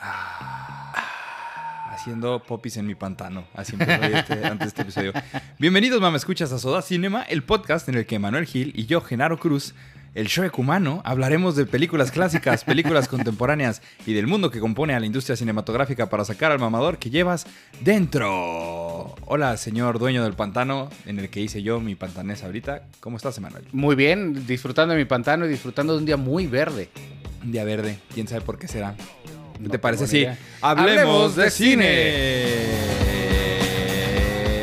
Ah, haciendo popis en mi pantano. Así empezó este, antes este episodio. Bienvenidos, mamá, escuchas a Soda Cinema, el podcast en el que Manuel Gil y yo, Genaro Cruz, el show humano, hablaremos de películas clásicas, películas contemporáneas y del mundo que compone a la industria cinematográfica para sacar al mamador que llevas dentro. Hola, señor dueño del pantano en el que hice yo mi pantanés ahorita. ¿Cómo estás, Emanuel? Muy bien, disfrutando de mi pantano y disfrutando de un día muy verde. Día verde, quién sabe por qué será. No ¿Te parece idea. hablemos de de cine?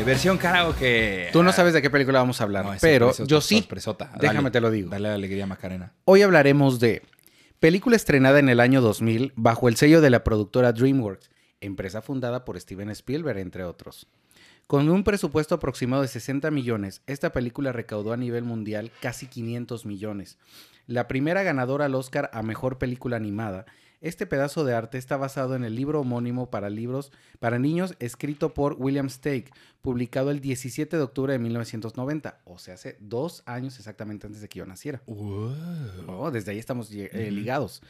Versión karaoke. Tú no sabes de qué película vamos a hablar, No, pero sorpresota, yo sí. sorpresota. Déjame te lo digo. Dale alegría, Macarena. Hoy hablaremos de película estrenada en el año 2000 bajo el sello de la productora DreamWorks, empresa fundada por Steven Spielberg, entre otros. Con un presupuesto aproximado de 60 millones, esta película recaudó a nivel mundial casi 500 millones. La primera ganadora al Oscar a Mejor Película Animada, este pedazo de arte está basado en el libro homónimo para libros para niños escrito por William Stake, publicado el 17 de octubre de 1990, o sea, hace dos años exactamente antes de que yo naciera. Oh, desde ahí estamos eh, ligados.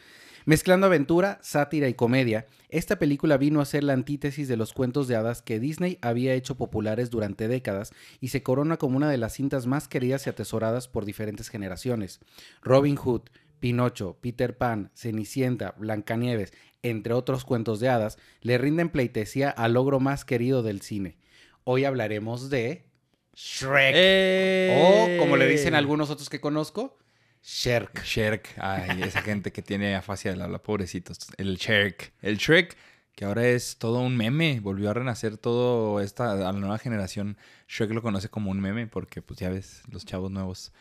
Mezclando aventura, sátira y comedia, esta película vino a ser la antítesis de los cuentos de hadas que Disney había hecho populares durante décadas y se corona como una de las cintas más queridas y atesoradas por diferentes generaciones. Robin Hood, Pinocho, Peter Pan, Cenicienta, Blancanieves, entre otros cuentos de hadas, le rinden pleitesía al logro más querido del cine. Hoy hablaremos de Shrek. ¡Eh! O, como le dicen algunos otros que conozco, Shrek. Shrek. Ay, esa gente que tiene afasia del habla, pobrecitos. El Shrek. El Shrek, que ahora es todo un meme. Volvió a renacer todo esta, a la nueva generación. Shrek lo conoce como un meme porque, pues ya ves, los chavos nuevos.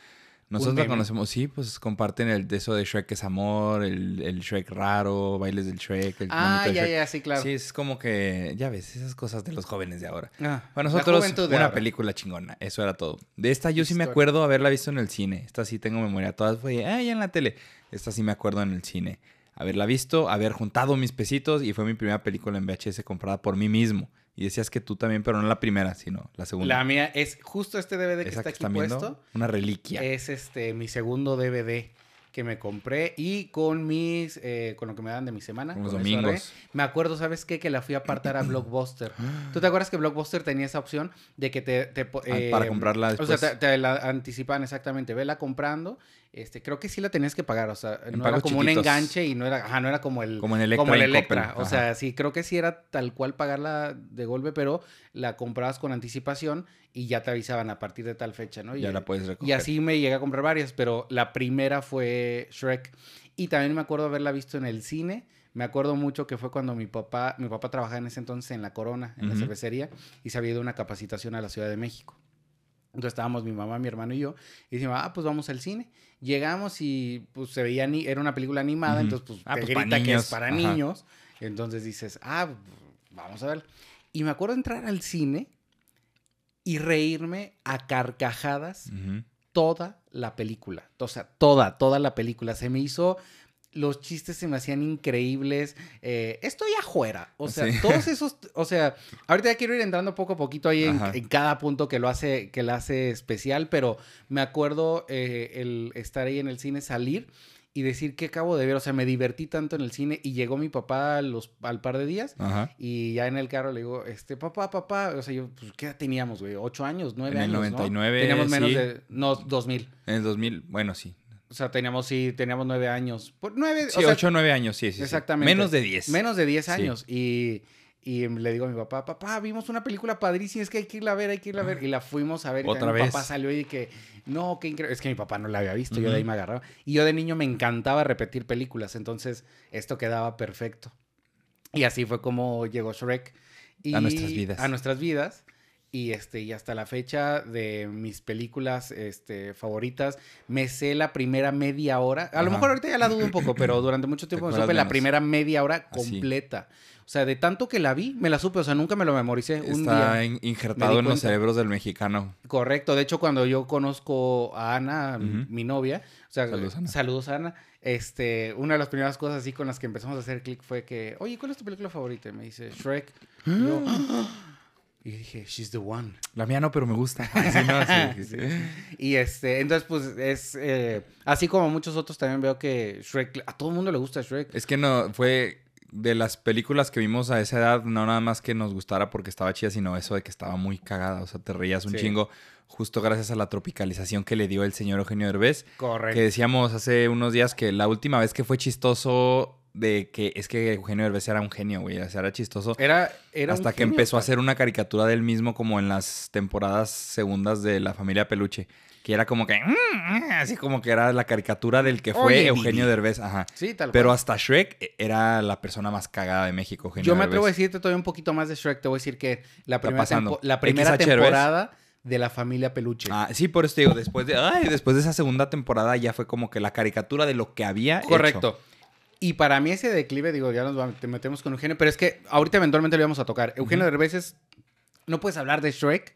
Nosotros la conocemos, sí, pues comparten el de eso de Shrek es amor, el, el Shrek raro, bailes del Shrek, el Ah, ya, Shrek. ya, sí, claro. Sí, es como que, ya ves, esas cosas de los jóvenes de ahora. Ah, Para nosotros, una ahora. película chingona. Eso era todo. De esta yo sí me acuerdo haberla visto en el cine. Esta sí tengo memoria. Todas fue, ah, ya en la tele. Esta sí me acuerdo en el cine. Haberla visto, haber juntado mis pesitos y fue mi primera película en VHS comprada por mí mismo. Y decías que tú también, pero no la primera, sino la segunda. La mía es justo este DVD que Esa está aquí viendo, puesto. una reliquia. Es este mi segundo DVD que me compré y con mis eh, con lo que me dan de mi semana. Los domingos. Me acuerdo, ¿sabes qué? Que la fui a apartar a Blockbuster. ¿Tú te acuerdas que Blockbuster tenía esa opción de que te... te Ah, para comprarla O sea, después. te, te la anticipan exactamente. Vela comprando. Este, creo que sí la tenías que pagar. O sea, En no era como un enganche y no era... Ajá, no era como el... Como en Electra. como el Electra. O sea, sí, creo que sí era tal cual pagarla de golpe, pero la comprabas con anticipación y ya te avisaban a partir de tal fecha, ¿no? Y, ya la puedes recoger. y así me llegué a comprar varias, pero la primera fue Shrek. Y también me acuerdo haberla visto en el cine. Me acuerdo mucho que fue cuando mi papá, mi papá trabajaba en ese entonces en la Corona, en la cervecería, y se había ido a una capacitación a la Ciudad de México. Entonces estábamos mi mamá, mi hermano y yo, y decimos, ah, pues vamos al cine. Llegamos y pues se veía, ni era una película animada, Ujú. entonces pues Ah, te pues, para grita que niños. es para Ajá. niños. Entonces dices, ah, vamos a ver. Y me acuerdo entrar al cine y reírme a carcajadas toda la película. O sea, toda, toda la película. Se me hizo. Los chistes se me hacían increíbles. eh, estoy afuera. O sea, Sí. todos esos. O sea, ahorita ya quiero ir entrando poco a poquito ahí en, cada punto que lo hace, que lo hace especial. Pero me acuerdo eh, el estar ahí en el cine, salir y decir que acabo de ver. O sea, me divertí tanto en el cine y llegó mi papá a los, al par de días. Ajá. Y ya en el carro le digo, este, papá, papá, o sea, yo, pues, ¿qué edad teníamos, güey? ¿Ocho años? ¿Nueve En el años? ¿no? 99, Teníamos menos sí. de, no, dos mil. En el 2000, bueno, sí. O sea, teníamos, sí, teníamos nueve años. Por nueve, Sí, o sea, 8 o 9 años, sí, sí, sí. Exactamente. Menos de 10. menos de diez años. Y, y le digo a mi papá, papá, vimos una película padrísima, es que hay que irla a ver, hay que irla a ver. Y la fuimos a ver. y Otra Mi vez. papá salió y que, no, qué increíble. Es que mi papá no la había visto, yo de ahí me agarraba. Y yo de niño me encantaba repetir películas, entonces esto quedaba perfecto. Y así fue como llegó Shrek. Y A nuestras vidas. A nuestras vidas. Y, este, y hasta la fecha de mis películas este, favoritas, me sé la primera media hora. A lo Ajá. mejor ahorita ya la dudo un poco, pero durante mucho tiempo me supe la primera media hora Así. O sea, de tanto que la vi, me la supe. O sea, nunca me lo memoricé. Un Está día. in- me injertado en los cerebros del mexicano. Correcto. De hecho, cuando yo conozco a Ana, mi novia, o sea, Saludos, Ana. saludos, Ana. Este, una de las primeras cosas así con las que empezamos a hacer clic fue que, oye, ¿cuál es tu película favorita? Y me dice, Shrek. Y yo, Y dije, she's the one. La mía no, pero me gusta. Sí, no, sí, sí. Y este, entonces, pues es. eh, así como muchos otros también veo que Shrek. A todo el mundo le gusta Shrek. Es que no, fue de las películas que vimos a esa edad, no nada más que nos gustara porque estaba chida, sino eso de que estaba muy cagada. O sea, te reías un Sí. chingo justo gracias a la tropicalización que le dio el señor Eugenio Derbez. Correcto. Que decíamos hace unos días que la última vez que fue chistoso de que es que Eugenio Derbez era un genio, güey. O sea, era chistoso. Era, era un hasta que genio, empezó a hacer una caricatura del mismo como en las temporadas segundas de La Familia Peluche. Que era como que... "Mm, Así como que era la caricatura del que fue Oye, Eugenio. Derbez. Ajá. Sí, tal Pero hasta Shrek era la persona más cagada de México, Eugenio Yo me Derbez. atrevo a decirte todavía un poquito más de Shrek. Te voy a decir que la primera, tempo- la temporada de la familia Peluche. Ah, sí, por eso te digo, después de, ay, después de esa segunda temporada ya fue como que la caricatura de lo que había hecho. Y para mí ese declive, digo, ya nos metemos con Eugenio, pero es que ahorita eventualmente lo vamos a tocar. Eugenio. Derbez es... No puedes hablar de Shrek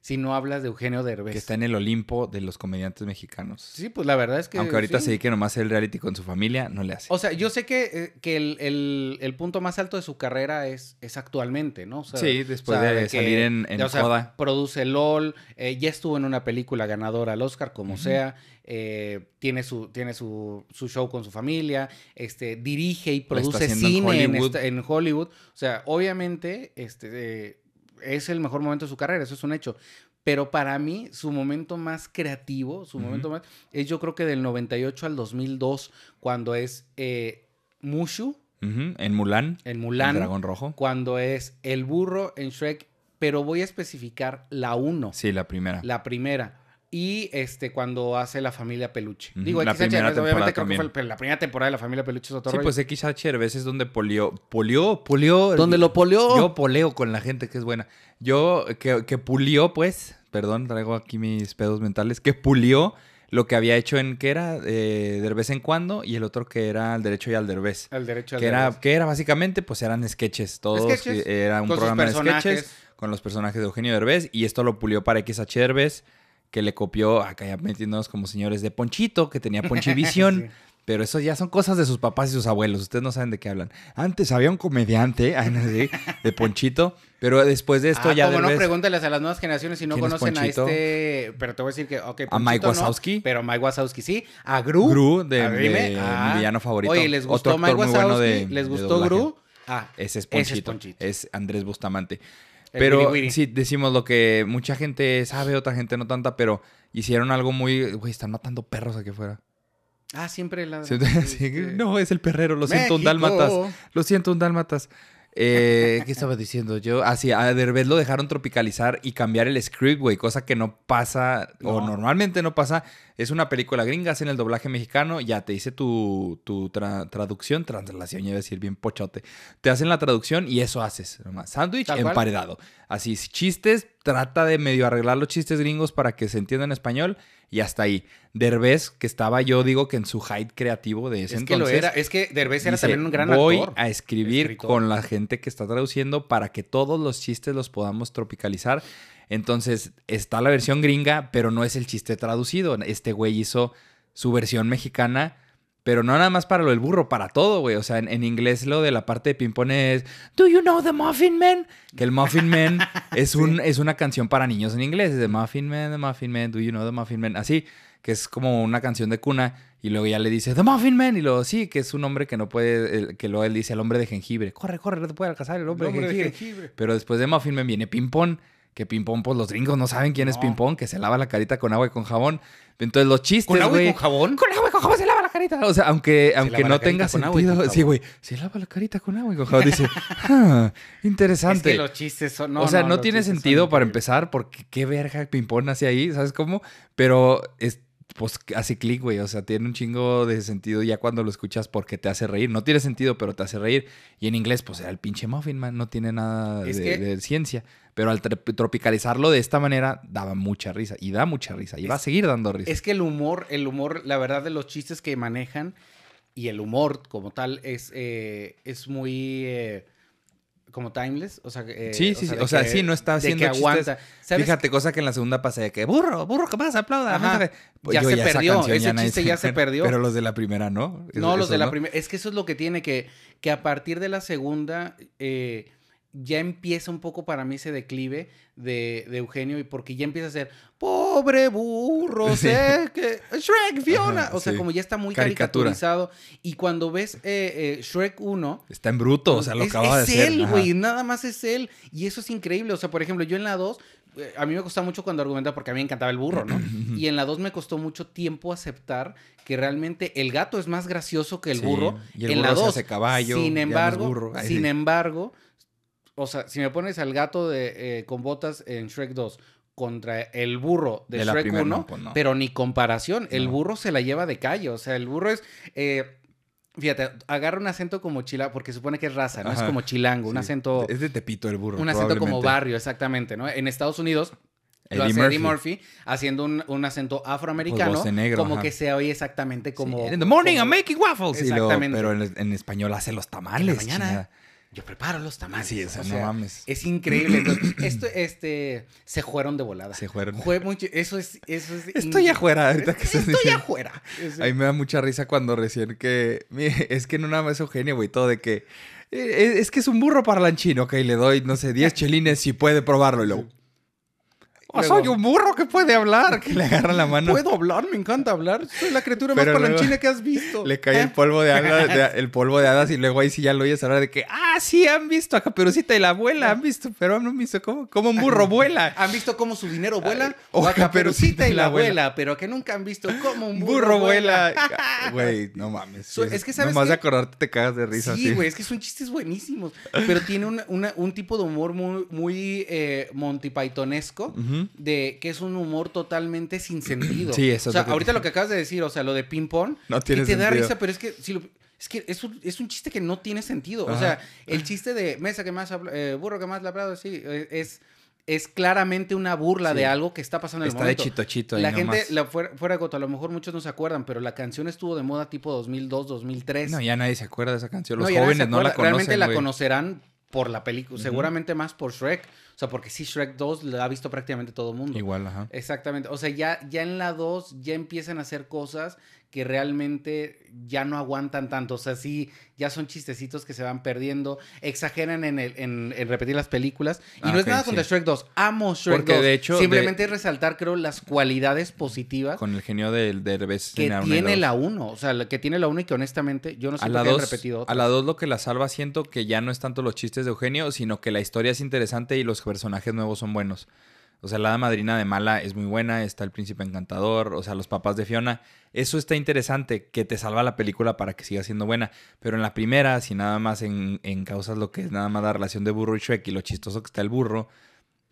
si no hablas de Eugenio Derbez. Que está en el Olimpo de los comediantes mexicanos. Sí, pues la verdad es que... Aunque ahorita sí. se dedique nomás el reality con su familia, no le hace. O sea, yo sé que, eh, que el, el- el punto más alto de su carrera es, es actualmente, ¿no? O sea, sí, después o sea, de, salir en, en o sea, Coda. produce LOL, eh, ya estuvo en una película ganadora al Oscar, como sea, eh, tiene, su, tiene su, su show con su familia, este, dirige y produce en cine en, Hollywood. esta- en Hollywood. O sea, obviamente, este, eh, es el mejor momento de su carrera, eso es un hecho. Pero para mí, su momento más creativo, su momento más, es yo creo que del 98 al 2002, cuando es eh, Mushu En Mulan, en el Mulan, dragón rojo. cuando es el burro en Shrek, pero voy a especificar la 1, Sí, la primera. la primera. Y este, cuando hace la familia Peluche. Digo, la XH, primera obviamente temporada creo que fue la primera temporada de la familia Peluche es otro Sí, rollo. pues XH a veces donde polió, polió, polió. Donde lo polió. Yo poleo con la gente que es buena. Yo, que, que pulió, pues, perdón, traigo aquí mis pedos mentales, que pulió lo que había hecho en, que era? Eh, de vez en cuando, y el otro que era al derecho y al derbez. Al derecho al Que era, derecho. que era básicamente, pues eran sketches. Todos Sketches, eh, era un programa de sketches con los personajes de Eugenio Derbez. Y esto lo pulió para XH Derbez, que le copió, acá ya metiéndonos como señores de Ponchito, que tenía Ponchivisión. Sí. Pero eso ya son cosas de sus papás y sus abuelos. Ustedes no saben de qué hablan. Antes había un comediante, de Ponchito. Pero después de esto ah, ya como no, Derbez- pregúntales a las nuevas generaciones si no ¿Quién es conocen a este. Pero te voy a decir que, A Mike Ponchito no, Wazowski. pero Mike Wazowski sí. A Gru. Gru, de, A de Ah. mi villano favorito. Oye, ¿les gustó Otro Mike muy bueno Wazowski? de- ¿Les gustó. Gru? Ah, Ese es Ese Ponchito. es Ponchito. Es Andrés Bustamante. Pero sí, decimos lo que mucha gente sabe, otra gente no tanta, pero hicieron algo muy... Güey, están matando perros aquí afuera. Ah, siempre la. Sí, sí, No, es el perrero, lo siento, un dálmatas. Lo siento, un dálmatas. Eh, ¿Qué estaba diciendo yo? Ah, sí, a Derbez lo dejaron tropicalizar y cambiar el script, güey, cosa que no pasa, o No. normalmente no pasa. Es una película gringa, hacen el doblaje mexicano, ya te dice tu, tu tra- traducción, translación, iba a decir bien pochote. Te hacen la traducción y eso haces, nomás. Sándwich emparedado. Así, chistes, trata de medio arreglar los chistes gringos para que se entienda en español y hasta ahí. Derbez, que estaba yo digo que en su height creativo de ese Es que entonces. lo era. Es que Derbez era Dice, también un gran Voy actor. a escribir escritor. con la gente que está traduciendo para que todos los chistes los podamos tropicalizar. Entonces, está la versión gringa, pero no es el chiste traducido. Este güey hizo su versión mexicana, pero no nada más para lo del burro, para todo, güey. O sea, en, en inglés lo de la parte de ping-pong es Do you know the Muffin Man? Que el Muffin Man es, un, es una canción para niños en inglés. Es de Muffin Man, the Muffin Man, Do you know the Muffin Man? Así, que es como una canción de cuna. Y luego ya le dice The Muffin Man. Y luego sí, que es un hombre que no puede, el- que luego él dice el hombre de jengibre. Corre, corre, no te puede alcanzar el hombre, Hombre de de jengibre. Pero después de Muffin Man viene Ping Pong. Que Ping Pong, pues los gringos no saben quién es No. Ping Pong, que se lava la carita con agua y con jabón. Entonces los chistes, ¿Con agua y con jabón? Con agua y con jabón se lava la carita. O sea, aunque, aunque no tenga sentido. Sí, güey. Se lava la carita con agua y con jabón. Dice, ah, Es interesante. que los chistes son. No, o sea, no, tiene sentido para empezar, porque qué verga ping-pong hace ahí, ¿sabes cómo? Pero es, pues hace clic, güey. O sea, tiene un chingo de sentido ya cuando lo escuchas porque te hace reír. No tiene sentido, pero te hace reír. Y en inglés, pues era el pinche Muffin Man, no tiene nada Es de, de ciencia. Pero al tropicalizarlo de esta manera, daba mucha risa. Y da mucha risa. Y va a seguir dando risa. Es que el humor, el humor, la verdad de los chistes que manejan y el humor como tal es, eh, es muy eh, como timeless. O sea, eh, Sí, sí, sí. O sea, que- sí, no está haciendo que chistes. aguanta. ¿Sabes? Fíjate, cosa que en la segunda pasa de que burro, burro, ¿qué pasa? Aplauda. Ajá. aplauda". Pues Ya se perdió, canción ese chiste ya se perdió. Pero los de la primera, ¿no? No, los de la primera. Es que eso es lo que tiene que, que a partir de la segunda, eh, ya empieza un poco para mí ese declive de, de Eugenio y porque ya empieza a ser pobre burro, Sí. sé que Shrek, Fiona. Ajá, o sea, sí. como ya está muy Caricatura. caricaturizado. Y cuando ves eh, eh, Shrek 1, Está en bruto, o sea, lo es, acaba es de él, güey, nada más es él. Y eso es increíble. O sea, por ejemplo, yo en la 2, eh, a mí me costaba mucho cuando argumentaba porque a mí me encantaba el burro, ¿no? y en la 2 me costó mucho tiempo aceptar que realmente el gato es más gracioso que el Sí, burro. y el en burro la se 2, hace caballo, Sin embargo, burro. Ay, sin embargo, o sea, si me pones al gato de, eh, con botas en Shrek 2 contra el burro de, Shrek primera, 1, no, pues no. pero ni comparación. El burro se la lleva de calle. O sea, el burro es. eh, fíjate, agarra un acento como chilango, porque supone que es raza, ¿no? Es como chilango, un acento. Es de Tepito el burro. Un acento como barrio, exactamente, ¿no? En Estados Unidos. Lo Eddie hace Eddie Murphy. Murphy haciendo un, un acento afroamericano. de negro, como ajá. que se oye exactamente como. Sí, In the morning como- I'm making waffles. Exactamente. pero en, en español hace los tamales. mañana. chingada. Yo preparo los tamales. Sí, o sea, no mames. Es increíble. Entonces, esto, este, se fueron de volada. Se fueron. Fue mucho, eso es, eso es. Estoy afuera ahorita que Estoy afuera. A mí me da mucha risa cuando recién que... Es que no nada más es Eugenio, güey, todo de que... eh, Es que es un burro parlanchín, ok, le doy, no sé, 10 chelines si puede probarlo. Y luego... "Oh, Luego- soy un burro que puede hablar, que le agarra la mano. Puedo hablar, me encanta hablar. Soy la criatura Pero más palanchina que has visto. Le cae el polvo de hadas, de- el polvo de hadas y luego ahí sí ya lo oyes hablar de que, ah, sí, han visto a Caperucita y la abuela, han visto, pero han visto cómo, cómo un burro vuela. ¿Han visto cómo su dinero vuela? O a Caperucita y la abuela. pero que nunca han visto cómo un burro, burro vuela. Güey, no mames. So- es que, ¿sabes Nomás de acordarte te cagas de risa. Sí, güey, es que son chistes buenísimos. Pero tiene una- una- un tipo de humor muy, muy eh, Monty Pythonesco. De que es un humor totalmente sin sentido. Sí, eso O sea, que- ahorita lo que acabas de decir, o sea, lo de ping-pong, No y tiene te da risa, pero es que, si lo- es que es un, es un chiste que no tiene sentido. O sea, el chiste de mesa que más, eh, burro que más labrado, sí, eh, es, es claramente una burla Sí. de algo que está pasando en el Está de momento. chito chito ahí La gente, la fuera, fuera de coto, a lo mejor muchos no se acuerdan, pero la canción estuvo de moda tipo 2002, 2003. No, ya nadie se acuerda de esa canción. Los No, jóvenes no la conocen, Realmente la conocerán por la película, seguramente más por Shrek. O sea, porque sí, Shrek 2 la ha visto prácticamente todo el mundo. Igual, ajá. Exactamente. O sea, ya, ya en la 2 ya empiezan a hacer cosas que realmente ya no aguantan tanto. O sea, sí, ya son chistecitos que se van perdiendo. Exageran en, el, en, en repetir las películas. Y Ah, no es nada contra sí. Shrek 2. Amo Shrek Porque, 2. de hecho, Simplemente es resaltar, creo, las cualidades positivas Con el genio del de Derbez que tiene la 1. O sea, que tiene la 1 y que honestamente yo no sé por qué han 2, repetido a la 2 lo que la salva siento que ya no es tanto los chistes de Eugenio, sino que la historia es interesante y los personajes nuevos son buenos. O sea, la hada madrina de Mala es muy buena, está el príncipe encantador, o sea, los papás de Fiona. Eso está interesante, que te salva la película para que siga siendo buena. Pero en la primera, si nada más en, en causas lo que es nada más la relación de burro y Shrek y lo chistoso que está el burro,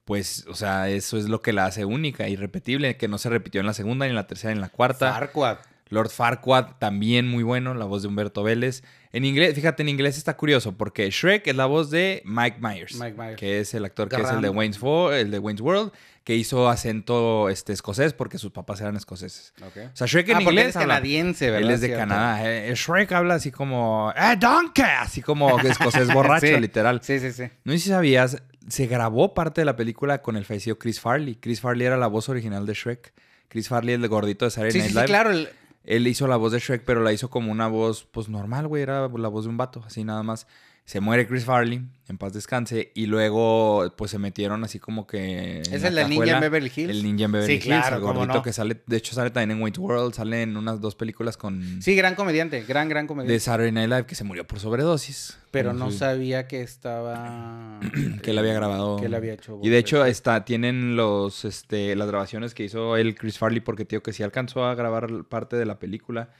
pues, o sea, eso es lo que la hace única, irrepetible, que no se repitió en la segunda, ni en la tercera, ni en la cuarta. Farquaad. Lord Farquaad también muy bueno, la voz de Humberto Vélez. En inglés, fíjate, en inglés está curioso porque Shrek es la voz de Mike Myers, Mike Myers. que es el actor que es el de Wayne's, Fo- el de Wayne's World, que hizo acento este, escocés porque sus papás eran escoceses. Ok. O sea, Shrek en Ah, inglés es habla- canadiense, ¿verdad? Él es de Cierto. Canadá. Eh, Shrek habla así como, ¡eh, donkey! Así como escocés borracho, Sí. literal. Sí, sí, sí. No sé si sabías, se grabó parte de la película con el fallecido Chris Farley. Chris Farley era la voz original de Shrek. Chris Farley, el gordito de Saturday Sí, Night sí, sí, Live. claro. el- Él hizo la voz de Shrek, pero la hizo como una voz, pues normal, güey. Era la voz de un vato, así nada más. Se muere Chris Farley, en paz descanse. Y luego, pues se metieron así como que. ¿Es la el del ninja en Beverly Hills? El ninja en Beverly Sí, Hills. claro, el gordito no. que sale. De hecho, sale también en World. Sale en unas dos películas con. Sí, gran comediante, gran, gran De comediante. Saturday Night Live, que se murió por sobredosis. Pero no su- sabía que estaba... que él había grabado. Que él había hecho. Y de hecho, está, tienen los, este, las grabaciones que hizo él, Chris Farley, porque tío que sí alcanzó a grabar parte de la película.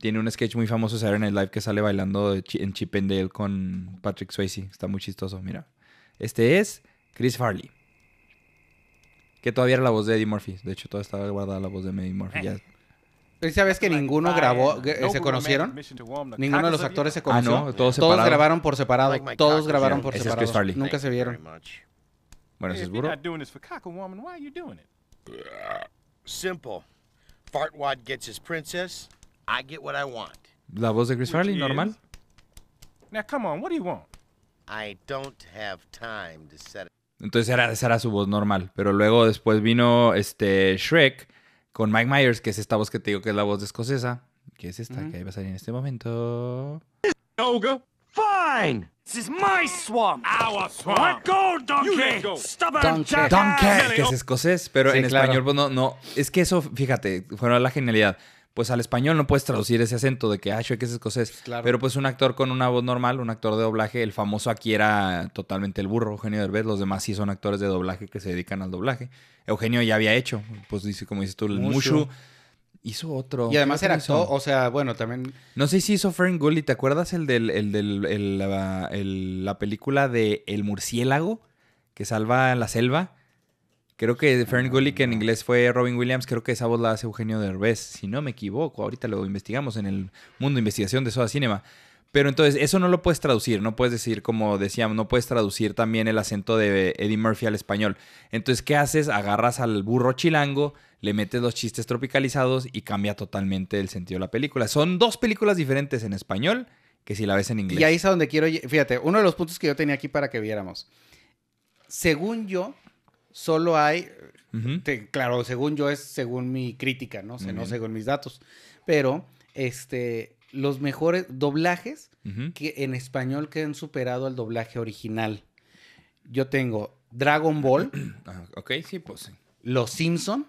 Tiene un sketch muy famoso de Saturday Night Live que sale bailando en Chip and Dale con Patrick Swayze. Está muy chistoso, mira. Este es Chris Farley. Que todavía era la voz de Eddie Murphy. De hecho, todavía estaba guardada la voz de Eddie Murphy. ya. ¿Y ¿Sabes que ninguno grabó, que- se conocieron? Ninguno de los actores se Ah, conoció. no, todos Todos grabaron por separado. My Todos grabaron por separado. Chris Farley. Nunca se vieron. Bueno, ese es burro. Simple. Fartwad gets his princess. I get what I want. La voz de Chris Farley, Which normal. is- Now, come on, what do you want? I don't have time to set it. Entonces era, esa era su voz normal. Pero luego después vino este Shrek con Mike Myers, que es esta voz que te digo que es la voz de escocesa. Que es esta, Ujú. que va a salir en este momento. Olga. Fine. This is my swamp. Our swamp. Let go, donkey. Go. Stubborn Donkey. jackass. Donkey, que es escocés, pero Sí, en claro. español, pues no, no. Es que eso, fíjate, fue la genialidad. Pues al español no puedes traducir ese acento de que, ah, Shrek es escocés. Claro. Pero pues un actor con una voz normal, un actor de doblaje, el famoso aquí era totalmente el burro, Eugenio Derbez. Los demás sí son actores de doblaje que se dedican al doblaje. Eugenio ya había hecho, pues dice, como dices tú, el Mushu. Mushu. Hizo otro. Y además ¿Qué era actor, o sea, bueno, también... No sé si hizo Fern Gully. ¿Te acuerdas el del, el del el, la, el- la película de El murciélago que salva la selva? Creo que Fern Gully, en inglés fue Robin Williams, creo que esa voz la hace Eugenio Derbez. Si no me equivoco, ahorita lo investigamos en el mundo de investigación de Soda Cinema. Pero entonces, eso no lo puedes traducir, no puedes decir, como decíamos, no puedes traducir también el acento de Eddie Murphy al español. Entonces, ¿qué haces? Agarras al burro chilango, le metes los chistes tropicalizados y cambia totalmente el sentido de la película. Son dos películas diferentes en español que si la ves en inglés. Y ahí es a donde quiero... Fíjate, uno de los puntos que yo tenía aquí para que viéramos. Según yo, solo hay... Te- claro, según yo es según mi crítica, ¿no? no según mis datos. Pero, este, los mejores doblajes que en español que han superado al doblaje original. Yo tengo Dragon Ball, Ah, ok, sí, pues sí. Los Simpson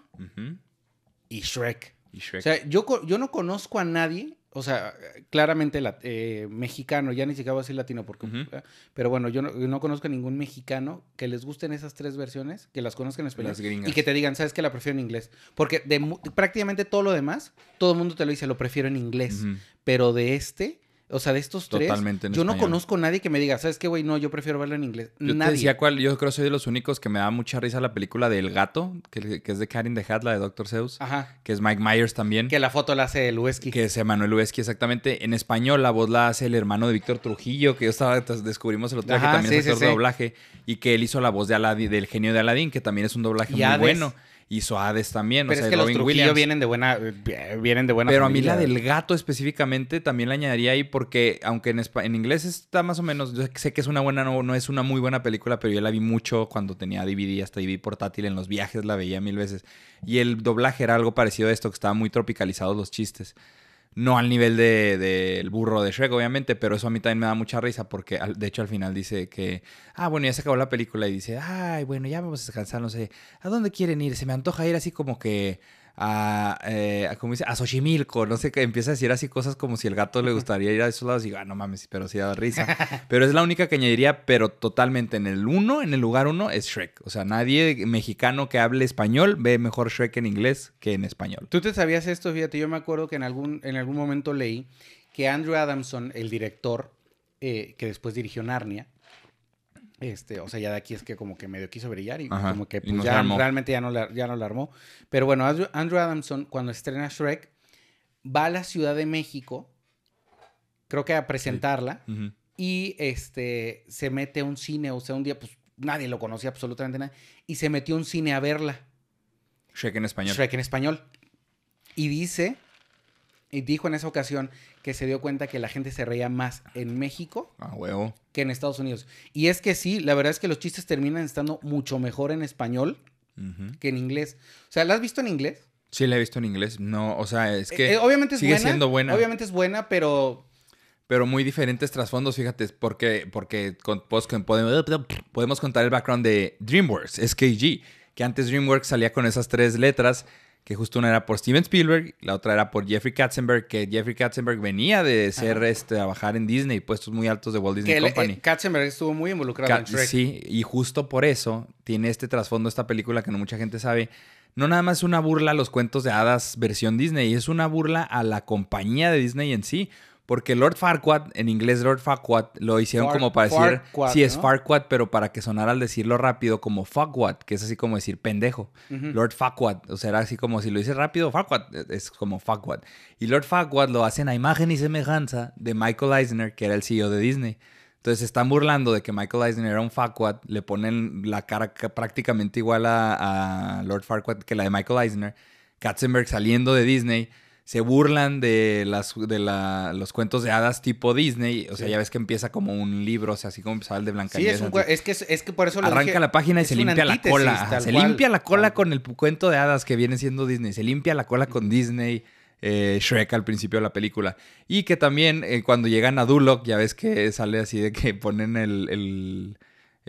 y Shrek. Y Shrek. O sea, yo, yo no conozco a nadie, o sea, claramente la- eh, mexicano, ya ni siquiera voy a decir latino, porque, eh, pero bueno, yo no, yo no conozco a ningún mexicano que les gusten esas tres versiones, que las conozcan en español y que te digan, ¿sabes que La prefiero en inglés. Porque de prácticamente todo lo demás, todo el mundo te lo dice, lo prefiero en inglés. Pero de este, o sea, de estos tres, Totalmente en yo no conozco a nadie que me diga, ¿sabes qué, güey? No, yo prefiero verlo en inglés. Yo nadie. te decía cuál, yo creo que soy de los únicos que me da mucha risa la película del gato, que, que es de in the Hat, la de Dr. Seuss, Ajá. que es Mike Myers también. Que la foto la hace el Wesky. Que es Emanuel Lubezki, exactamente. En español, la voz la hace el hermano de Víctor Trujillo, que yo estaba, descubrimos el otro día que también es sí, sí, actor de sí. doblaje. Y que él hizo la voz de Aladdin, del genio de Aladdin, que también es un doblaje Y muy Hades. bueno. Hizo Hades también, Pero o sea, es que los Robin Williams. vienen de buena, eh, vienen de buena Pero a mí la del gato específicamente también la añadiría ahí porque aunque en, en inglés está más o menos, yo sé que es una buena, no, no es una muy buena película, pero yo la vi mucho cuando tenía DVD, hasta DVD portátil en los viajes la veía mil veces. Y el doblaje era algo parecido a esto, que estaba muy tropicalizados los chistes. No al nivel del de, del burro de Shrek, obviamente, pero eso a mí también me da mucha risa porque al- de hecho al final dice que, ah, bueno, ya se acabó la película y dice, ay, bueno, ya vamos a descansar, no sé, ¿a dónde quieren ir? Se me antoja ir así como que a, eh, a- ¿cómo dice? a Xochimilco, no sé, que empieza a decir así cosas como si el gato le gustaría ir a esos lados y digo, ah, no mames, pero sí da risa. pero es la única que añadiría, pero totalmente en el uno, en el lugar uno, es Shrek. O sea, nadie mexicano que hable español ve mejor Shrek en inglés que en español. ¿Tú te sabías esto? Fíjate, yo me acuerdo que en algún, en algún momento leí que Andrew Adamson, el director eh, que después dirigió Narnia, este, o sea, ya de aquí es que como que medio quiso brillar y Ajá, como que pues, ya realmente ya no, la, ya no la armó. Pero bueno, Andrew, Adamson, cuando estrena Shrek, va a la Ciudad de México, creo que a presentarla, y este, se mete a un cine, o sea, un día, pues nadie lo conocía, absolutamente nadie, y se metió a un cine a verla. Shrek en español. Shrek en español. Y dice, y dijo en esa ocasión que se dio cuenta que la gente se reía más en México Ah, huevo. que en Estados Unidos. Y es que sí, la verdad es que los chistes terminan estando mucho mejor en español que en inglés. O sea, ¿la has visto en inglés? Sí, la he visto en inglés. No, o sea, es que Eh, eh, obviamente es sigue buena. siendo buena. Obviamente es buena, pero pero muy diferentes trasfondos, fíjate, porque, porque pues, con- podemos, podemos contar el background de DreamWorks, SKG, que antes DreamWorks salía con esas tres letras, que justo una era por Steven Spielberg, la otra era por Jeffrey Katzenberg, que Jeffrey Katzenberg venía de ser, este, trabajar en Disney, puestos muy altos de Walt Disney que el- Company. eh, Katzenberg estuvo muy involucrado en Shrek. Sí, y justo por eso tiene este trasfondo esta película que no mucha gente sabe. No nada más es una burla a los cuentos de hadas versión Disney, es una burla a la compañía de Disney en sí. Porque Lord Farquaad, en inglés Lord Farquaad, lo hicieron Far- como para decir... Farquaad, sí, es ¿no? Farquaad, pero para que sonara al decirlo rápido como Fuckwad, que es así como decir pendejo. Lord Farquaad, o sea, era así como si lo dices rápido, Farquaad, es como Farquaad. Y Lord Farquaad lo hacen a imagen y semejanza de Michael Eisner, que era el CEO de Disney. Entonces se están burlando de que Michael Eisner era un Farquaad, le ponen la cara ca- prácticamente igual a, a Lord Farquaad que la de Michael Eisner. Katzenberg saliendo de Disney, se burlan de, las, de la- los cuentos de hadas tipo Disney. O sea, Sí. ya ves que empieza como un libro, o sea, así como empezaba el de Sí, Blancanieves. es, un, así. cue- es que, es, que por eso lo Arranca dije, la página y se limpia la cola. Ajá, se cual. limpia la cola con el cuento de hadas que viene siendo Disney. Se limpia la cola con Disney. eh, Shrek al principio de la película. Y que también eh, cuando llegan a Duloc, ya ves que sale así de que ponen el... el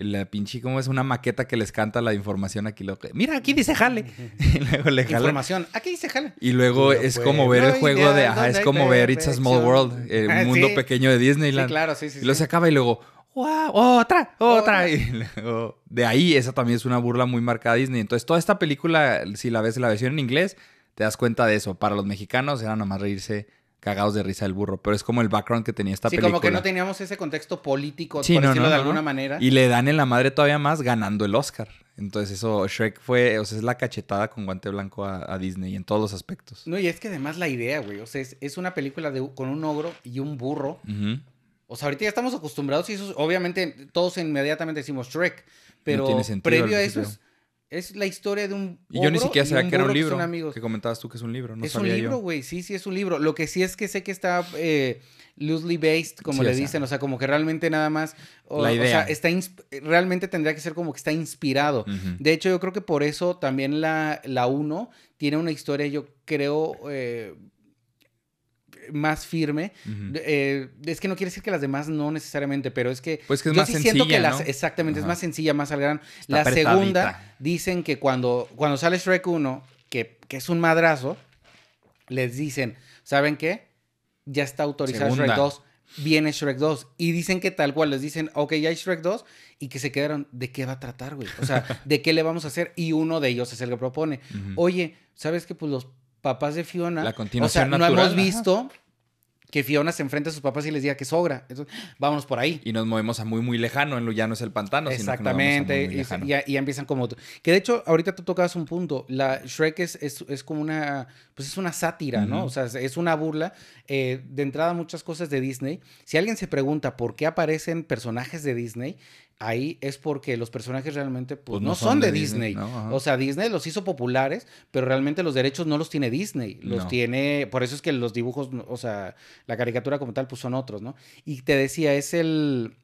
la pinche, ¿cómo es? Una maqueta que les canta la información aquí. Lo que, Mira, aquí dice jale. y luego le. Información. Aquí se jala. Y luego es como ver el juego de... Ajá, es como ver It's a Small. World, el Ah, mundo sí. pequeño de Disneyland. Sí, claro, sí, sí. Y luego sí. se acaba y luego, ¡wow! ¡Otra! ¡Otra! Y luego, de ahí, esa también es una burla muy marcada a Disney. Entonces, toda esta película, si la ves en la versión en inglés, te das cuenta de eso. Para los mexicanos era nomás reírse cagados de risa del burro. Pero es como el background que tenía esta Sí, película. como que no teníamos ese contexto político, Sí, por no, decirlo no, de no, alguna manera. Y le dan en la madre todavía más ganando el Oscar. Entonces, eso, Shrek fue, o sea, es la cachetada con guante blanco a, a Disney en todos los aspectos. No, y es que además la idea, güey, o sea, es, es una película de, con un ogro y un burro. O sea, ahorita ya estamos acostumbrados y eso, obviamente, todos inmediatamente decimos Shrek. Pero tiene sentido previo a eso es. Es la historia de un Y yo ni siquiera sabía un que era un libro. amigos. Que comentabas tú que es un libro. No es un sabía libro, yo. güey, sí, sí es un libro. Lo que sí es que sé que está eh, loosely based, como Sí, le dicen, o sea, como que realmente nada más, o, La o idea. sea, está realmente tendría que ser como que está inspirado. De hecho, yo creo que por eso también la, la 1 tiene una historia, yo creo, eh, más firme. Eh, es que no quiere decir que las demás no necesariamente, pero es que Pues que es yo más sí siento que las exactamente es más sencilla, más al grano. Está La apretadita. segunda dicen que cuando cuando sale Shrek 1, que, que es un madrazo, les dicen, ¿saben qué? Ya está autorizado Segunda. Shrek 2, viene Shrek 2 y dicen que tal cual les dicen, ok, ya hay Shrek 2 y que se quedaron, ¿de qué va a tratar, güey? O sea, ¿de qué le vamos a hacer? Y uno de ellos es el que propone. Oye, ¿sabes que Pues los papás de Fiona. La o sea, continuación no hemos ajá. visto que Fiona se enfrenta a sus papás y les diga que sogra. Entonces, vámonos por ahí. Y nos movemos a muy, muy lejano. En lo ya no es el pantano, sino que nos vamos a muy, Exactamente. muy y, y ya, y ya empiezan como. Que de hecho, ahorita tú tocabas un punto. La Shrek es, es, es como una. Pues es una sátira, ¿no? O sea, es- es una burla. Eh, de entrada, muchas cosas de Disney. Si alguien se pregunta por qué aparecen personajes de Disney, ahí es porque los personajes realmente pues, no, son, de Disney. ¿no? O sea, Disney los hizo populares, pero realmente los derechos no los tiene Disney. Los No. tiene. Por eso es que los dibujos, o sea, la caricatura como tal, pues son otros, ¿no? Y te decía, es el.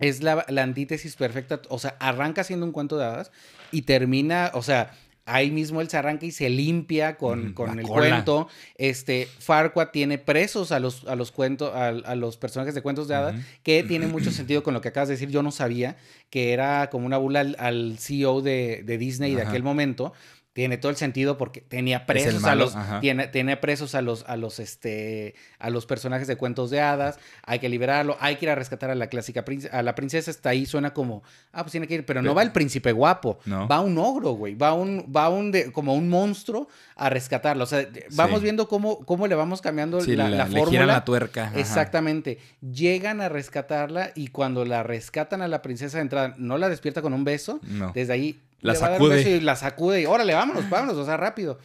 Es la, la antítesis perfecta. O sea, arranca siendo un cuento de hadas y termina. O sea. Ahí mismo él se arranca y se limpia con, con el cola. cuento. Este, Farquaad tiene presos a los, a los cuentos, a, a los personajes de cuentos de hadas, que tiene mucho sentido con lo que acabas de decir. Yo no sabía que era como una burla al, al CEO de, de Disney de aquel momento. Tiene todo el sentido porque tenía presos a los, ajá. tiene, tiene presos a los, a los, este, a los personajes de cuentos de hadas. Hay que liberarlo. Hay que ir a rescatar a la clásica princesa. A la princesa está ahí, suena como, ah, pues tiene que ir, pero no va el príncipe guapo. No. Va un ogro, güey. Va un, va un, de- como un monstruo a rescatarlo. O sea, vamos Sí. viendo cómo, cómo le vamos cambiando Sí, la, la- la le giran fórmula. la tuerca. ajá. Exactamente. Llegan a rescatarla y cuando la rescatan a la princesa de entrada, no la despierta con un beso. No. Desde ahí La sacude. y la sacude y órale, vámonos, vámonos, o sea, rápido.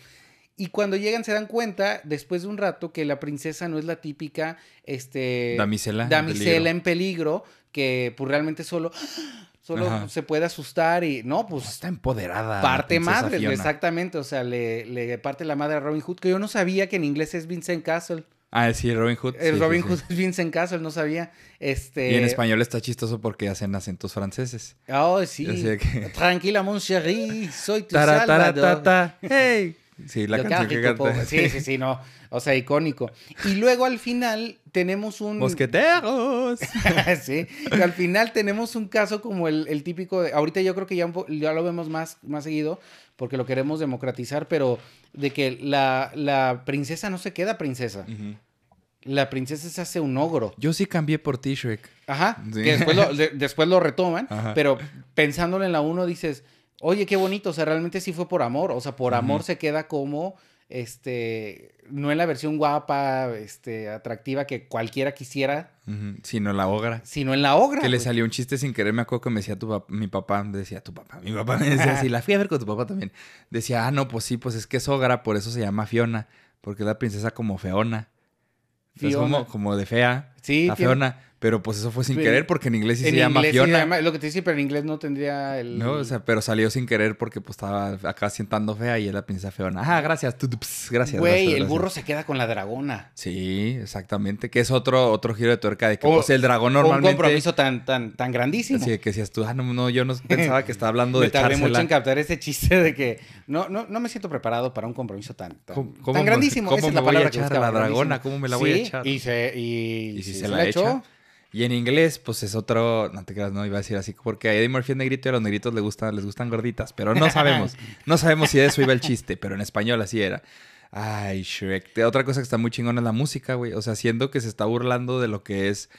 Y cuando llegan se dan cuenta, después de un rato, que la princesa no es la típica este, Damisela en damisela peligro. en peligro, que pues realmente solo, solo Ajá. se puede asustar y no, pues Está empoderada. parte madre, Fiona. exactamente, o sea, le, le parte la madre a Robin Hood, que yo no sabía que en inglés es Vincent Castle. Ah, sí, Robin Hood. El sí, Robin sí, Hood sí. es Vincent Castle, no sabía. Este, Y en español está chistoso porque hacen acentos franceses. Oh, sí. Que- Tranquila, mon chéri, soy tu Tara, tara, salvador. ta, ta, hey. Sí, la Lo canción que canta. Sí, sí, sí, no. O sea, icónico. Y luego al final tenemos un. Mosqueteros. sí. Y al final tenemos un caso como el, el típico. de- ahorita yo creo que ya, un po- ya lo vemos más, más seguido porque lo queremos democratizar, pero de que la, la princesa no se queda princesa. La princesa se hace un ogro. Yo sí cambié por ti, Shrek. Ajá. Sí. Que después lo, de- después lo retoman, Ajá. pero pensándolo en la uno dices, oye, qué bonito, o sea, realmente sí fue por amor, o sea, por amor se queda como, este, no en la versión guapa, este, atractiva que cualquiera quisiera, Ujú. Sí, no la ogra. sino en la obra. Que le salió un chiste sin querer, me acuerdo que me decía tu pap- mi papá, me decía tu papá, mi papá me decía así, la fui a ver con tu papá también. Decía, ah, no, pues sí, pues es que es ogra, por eso se llama Fiona, porque es la princesa como feona. Es Fiona. como, como de fea. Sí, la tiene- feona. Pero pues eso fue sin Sí. querer porque en inglés sí en se llama Fiona. se llama- lo que te dice, pero en inglés no tendría el... No, o sea, pero salió sin querer porque pues estaba acá sentando fea y era la princesa feona. Ah, gracias, gracias. Güey, gracias, el gracias. burro se queda con la dragona. Sí, exactamente. Que es otro, otro giro de tuerca de que O- pues, el dragón Un normalmente... compromiso tan, tan, tan grandísimo. Así que decías tú, ah, no, no, yo no pensaba que estaba hablando de me tardé mucho en captar ese chiste de que no, no, no me siento preparado para un compromiso tan, tan, ¿Cómo- tan cómo grandísimo. cómo Esa es me la voy a palabra que echar a la dragona? ¿Cómo me la voy a Sí, echar? Y, se, y, Y si sí se, la, echó. Y en inglés, pues es otro, no te creas, no iba a decir así, porque a Eddie Murphy es negrito y a los negritos les gustan, les gustan gorditas, pero no sabemos, no sabemos si de eso iba el chiste, pero en español así era. Ay, Shrek. Otra cosa que está muy chingona es la música, güey. O sea, siendo que se está burlando de lo que es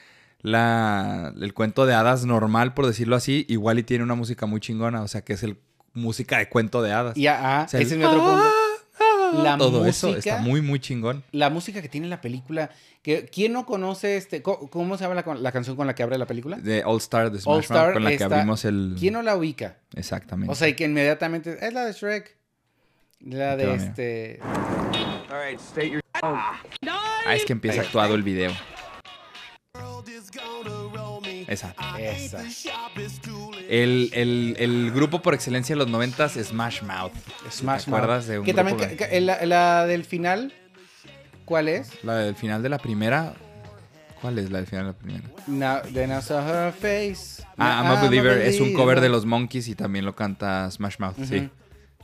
la, el cuento de hadas normal, por decirlo así, igual y tiene una música muy chingona, o sea, que es el música de cuento de hadas. Y ah, O sea, ese el- es mi otro punto. Ah, La Todo eso música- está muy, muy chingón. La música que tiene la película. Que, ¿Quién no conoce este? co- ¿Cómo se llama la, canción con la que abre la película? De All Star de Smash All Star Mouth, con la que abrimos el... ¿Quién no la ubica? Exactamente. O sea, y que inmediatamente. Es la de Shrek. La de va, mira. este. Ah, es que empieza actuado el video. Esa. Esa. El, el- el grupo por excelencia de los noventas es Smash Mouth. Smash ¿Te acuerdas Mouth. de un Que también. que- que- la, la del final. ¿Cuál es? La del final de la primera. ¿Cuál es la del final de la primera? Now, then I saw her face. Ah, I'm a Believer es un cover de los Monkeys y también lo canta Smash Mouth. Sí.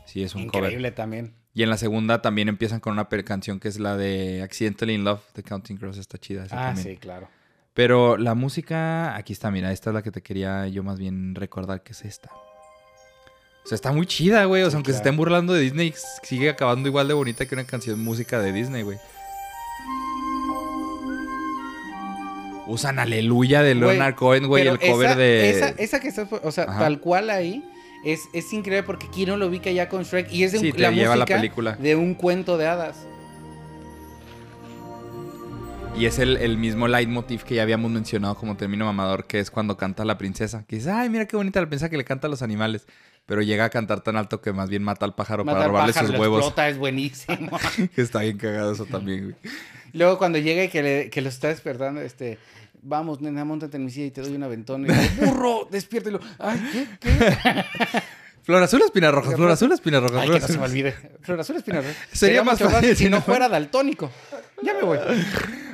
Sí, es un cover. Increíble también. Y en la segunda también empiezan con una per- canción que es la de Accidentally in Love de Counting Crows. Está chida. esa Ah, también. sí, claro. Pero la música, aquí está, mira, esta es la que te quería yo más bien recordar que es esta. O sea, está muy chida, güey. O sea, aunque se estén burlando de Disney, sigue acabando igual de bonita que una canción música de Disney, güey. Usan Aleluya de Güey, Leonard Cohen, güey, el cover esa, de... Esa, esa que está, o sea, Ajá. tal cual ahí, es, es increíble porque quién no lo ubica ya con Shrek. Y es de un- Sí, te la lleva la música película. de un cuento de hadas. Y es el, el mismo leitmotiv que ya habíamos mencionado como término mamador, que es cuando canta la princesa. Que dice, ay, mira qué bonita la princesa que le canta a los animales. Pero llega a cantar tan alto que más bien mata al pájaro Mata para al robarle pájaro, sus huevos. explota, es buenísimo. que está bien cagado eso también, güey. Luego cuando llega y que, le- que lo está despertando, este... Vamos, nena, montate en mi silla y te doy un aventón. Y dice, burro, despiértelo. Ay, ¿qué? ¿Qué? Flor azul, espinas rojas, flor azul, espinas rojas. Ay, flor que no se me olvide. Flor azul, espina roja. Sería más fácil si si no fuera daltónico. Ya me voy.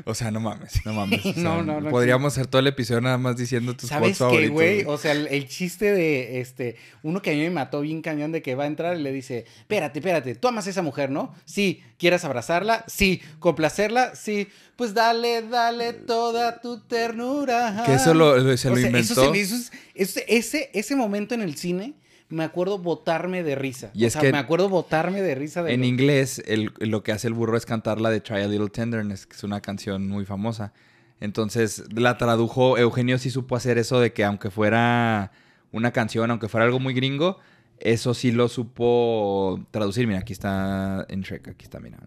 O sea, no mames, no mames. O sea, No, no, no, Podríamos hacer todo el episodio nada más diciendo tus ¿Sabes qué, favoritos. güey? O sea, el, el chiste de este, uno que a mí me mató bien cañón de que va a entrar y le dice, espérate, espérate, tú amas a esa mujer, ¿no? Sí, ¿quieres abrazarla? Sí, complacerla? Sí, pues dale, dale toda tu ternura. Que eso lo- lo- se lo O sea, eso inventó. se me hizo- ese, ese, ese momento en el cine, me acuerdo botarme de risa. Y o es sea, que me acuerdo botarme de risa de En lo- inglés, el- lo que hace el burro es cantar la de Try a Little Tenderness, que es una canción muy famosa. Entonces, la tradujo, Eugenio sí supo hacer eso de que aunque fuera una canción, aunque fuera algo muy gringo, eso sí lo supo traducir. Mira, aquí está en Shrek, aquí está, mira.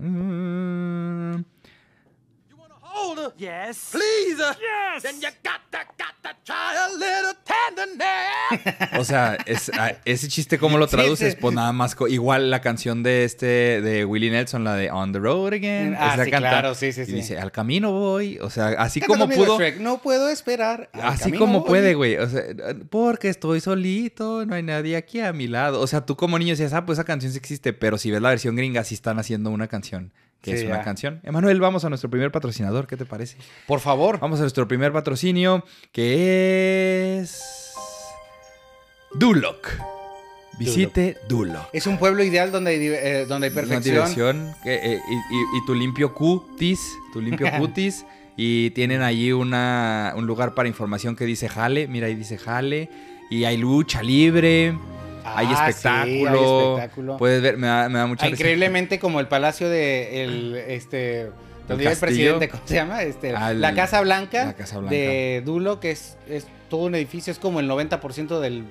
Mm. Yes. please. Yes. Then you got to, got to try a little tenderness. O sea, es- a- ese chiste, ¿cómo lo traduces? sí. Pues nada más, igual la canción de este, de Willie Nelson, la de On the Road Again. Ah, esa sí, canta, claro, sí, sí, Y sí. dice, al camino voy. O sea, así Canta como pudo. Shrek, no puedo esperar. al Así como voy. puede, güey. O sea, porque estoy solito, no hay nadie aquí a mi lado. O sea, tú como niño decías, ah, pues esa canción sí existe. Pero si ves la versión gringa, sí están haciendo una canción. Que Sí, es una ya. canción. Emanuel, vamos a nuestro primer patrocinador. ¿Qué te parece? Por favor. Vamos a nuestro primer patrocinio, que es. Duloc. Visite Duloc. Es un pueblo ideal donde hay, eh, donde hay perfección. diversión. eh, y, y- y tu limpio cutis. Tu limpio cutis. Y tienen allí una, un lugar para información que dice jale. Mira, ahí dice jale. Y hay lucha libre. Hay Ah, sí, espectáculo. hay espectáculo. Puedes ver, me da, me da mucha Ah. Increíblemente como el palacio de el, este donde vive el presidente, ¿cómo se llama? Este, Ah, la Casa Blanca, la Casa Blanca. de Dulo, que es, es todo un edificio, es como el 90% del,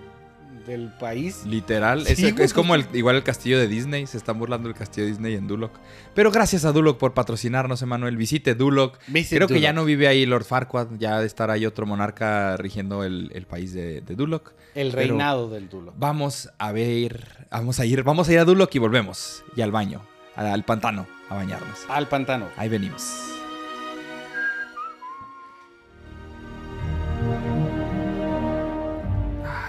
del país. Literal, Sí, es, es como pues- el, igual el castillo de Disney, se están burlando del castillo de Disney en Duloc. Pero gracias a Duloc por patrocinarnos, Emanuel. Visite Duloc. Visit Creo que ya Duloc. no vive ahí Lord Farquaad, ya de estar ahí otro monarca rigiendo el, el país de, de Duloc. El Pero reinado del Dulo. Vamos a ver, vamos a ir, vamos a ir a Duloc y volvemos. Y al baño, al pantano, a bañarnos. Al pantano. Ahí venimos.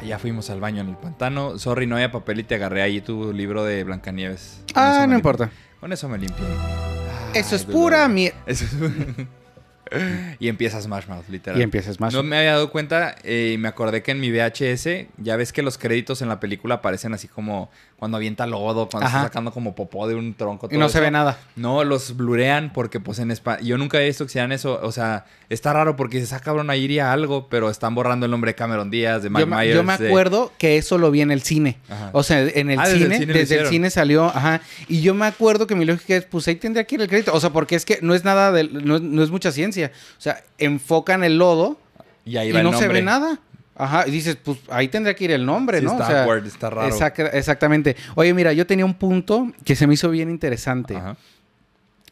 Ya fuimos al baño en el pantano. Sorry, no había papel y te agarré ahí tu libro de Blancanieves. Con Ah, eso no importa. Con eso me limpié. Eso Ay, es pura mierda. Eso es- y empieza Smash Mouth, literal. Y empieza Smash No me había dado cuenta eh, y me acordé que en mi VHS, ya ves que los créditos en la película aparecen así como cuando avienta lodo, cuando Ajá. está sacando como popó de un tronco. Y no se ve nada. No, los blurean porque pues en español... Yo nunca he visto que sean eso. O sea, está raro porque se saca cabrón, ahí iría algo, pero están borrando el nombre de Cameron Díaz, de Mike Yo, Myers. yo me de- acuerdo que eso lo vi en el cine. Ajá. O sea, en el Ah, desde el cine, lo desde el cine salió, ajá. Y yo me acuerdo que mi lógica es, pues ahí tendría que ir el crédito. O sea, porque es que no es nada de, no, es- no es mucha ciencia. O sea, enfocan el lodo Y ahí y va el no se ve nada. Ajá, y dices, pues ahí tendría que ir el nombre, Sí, ¿no? está o sea, awkward, está raro. exact- exactamente. Oye, mira, yo tenía un punto que se me hizo bien interesante. Ajá.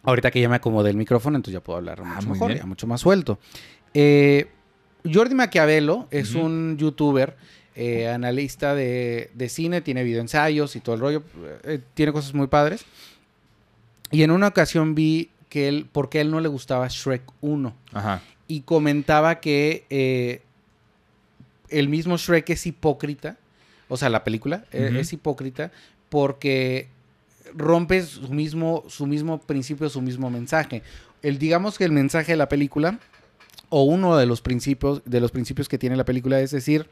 Ahorita que ya me acomodé el micrófono, entonces ya puedo hablar Ah, mucho mejor, ya mucho más suelto. Eh, Jordi Maquiavelo es un youtuber, eh, analista de, de cine, tiene videoensayos y todo el rollo, eh, tiene cosas muy padres. Y en una ocasión vi que él, porque él no le gustaba Shrek 1 Ajá. y comentaba que el mismo Shrek es hipócrita, o sea, la película eh, es hipócrita porque rompe su mismo, su mismo principio, su mismo mensaje. El, digamos que el mensaje de la película, o uno de los principios, de los principios que tiene la película, es decir,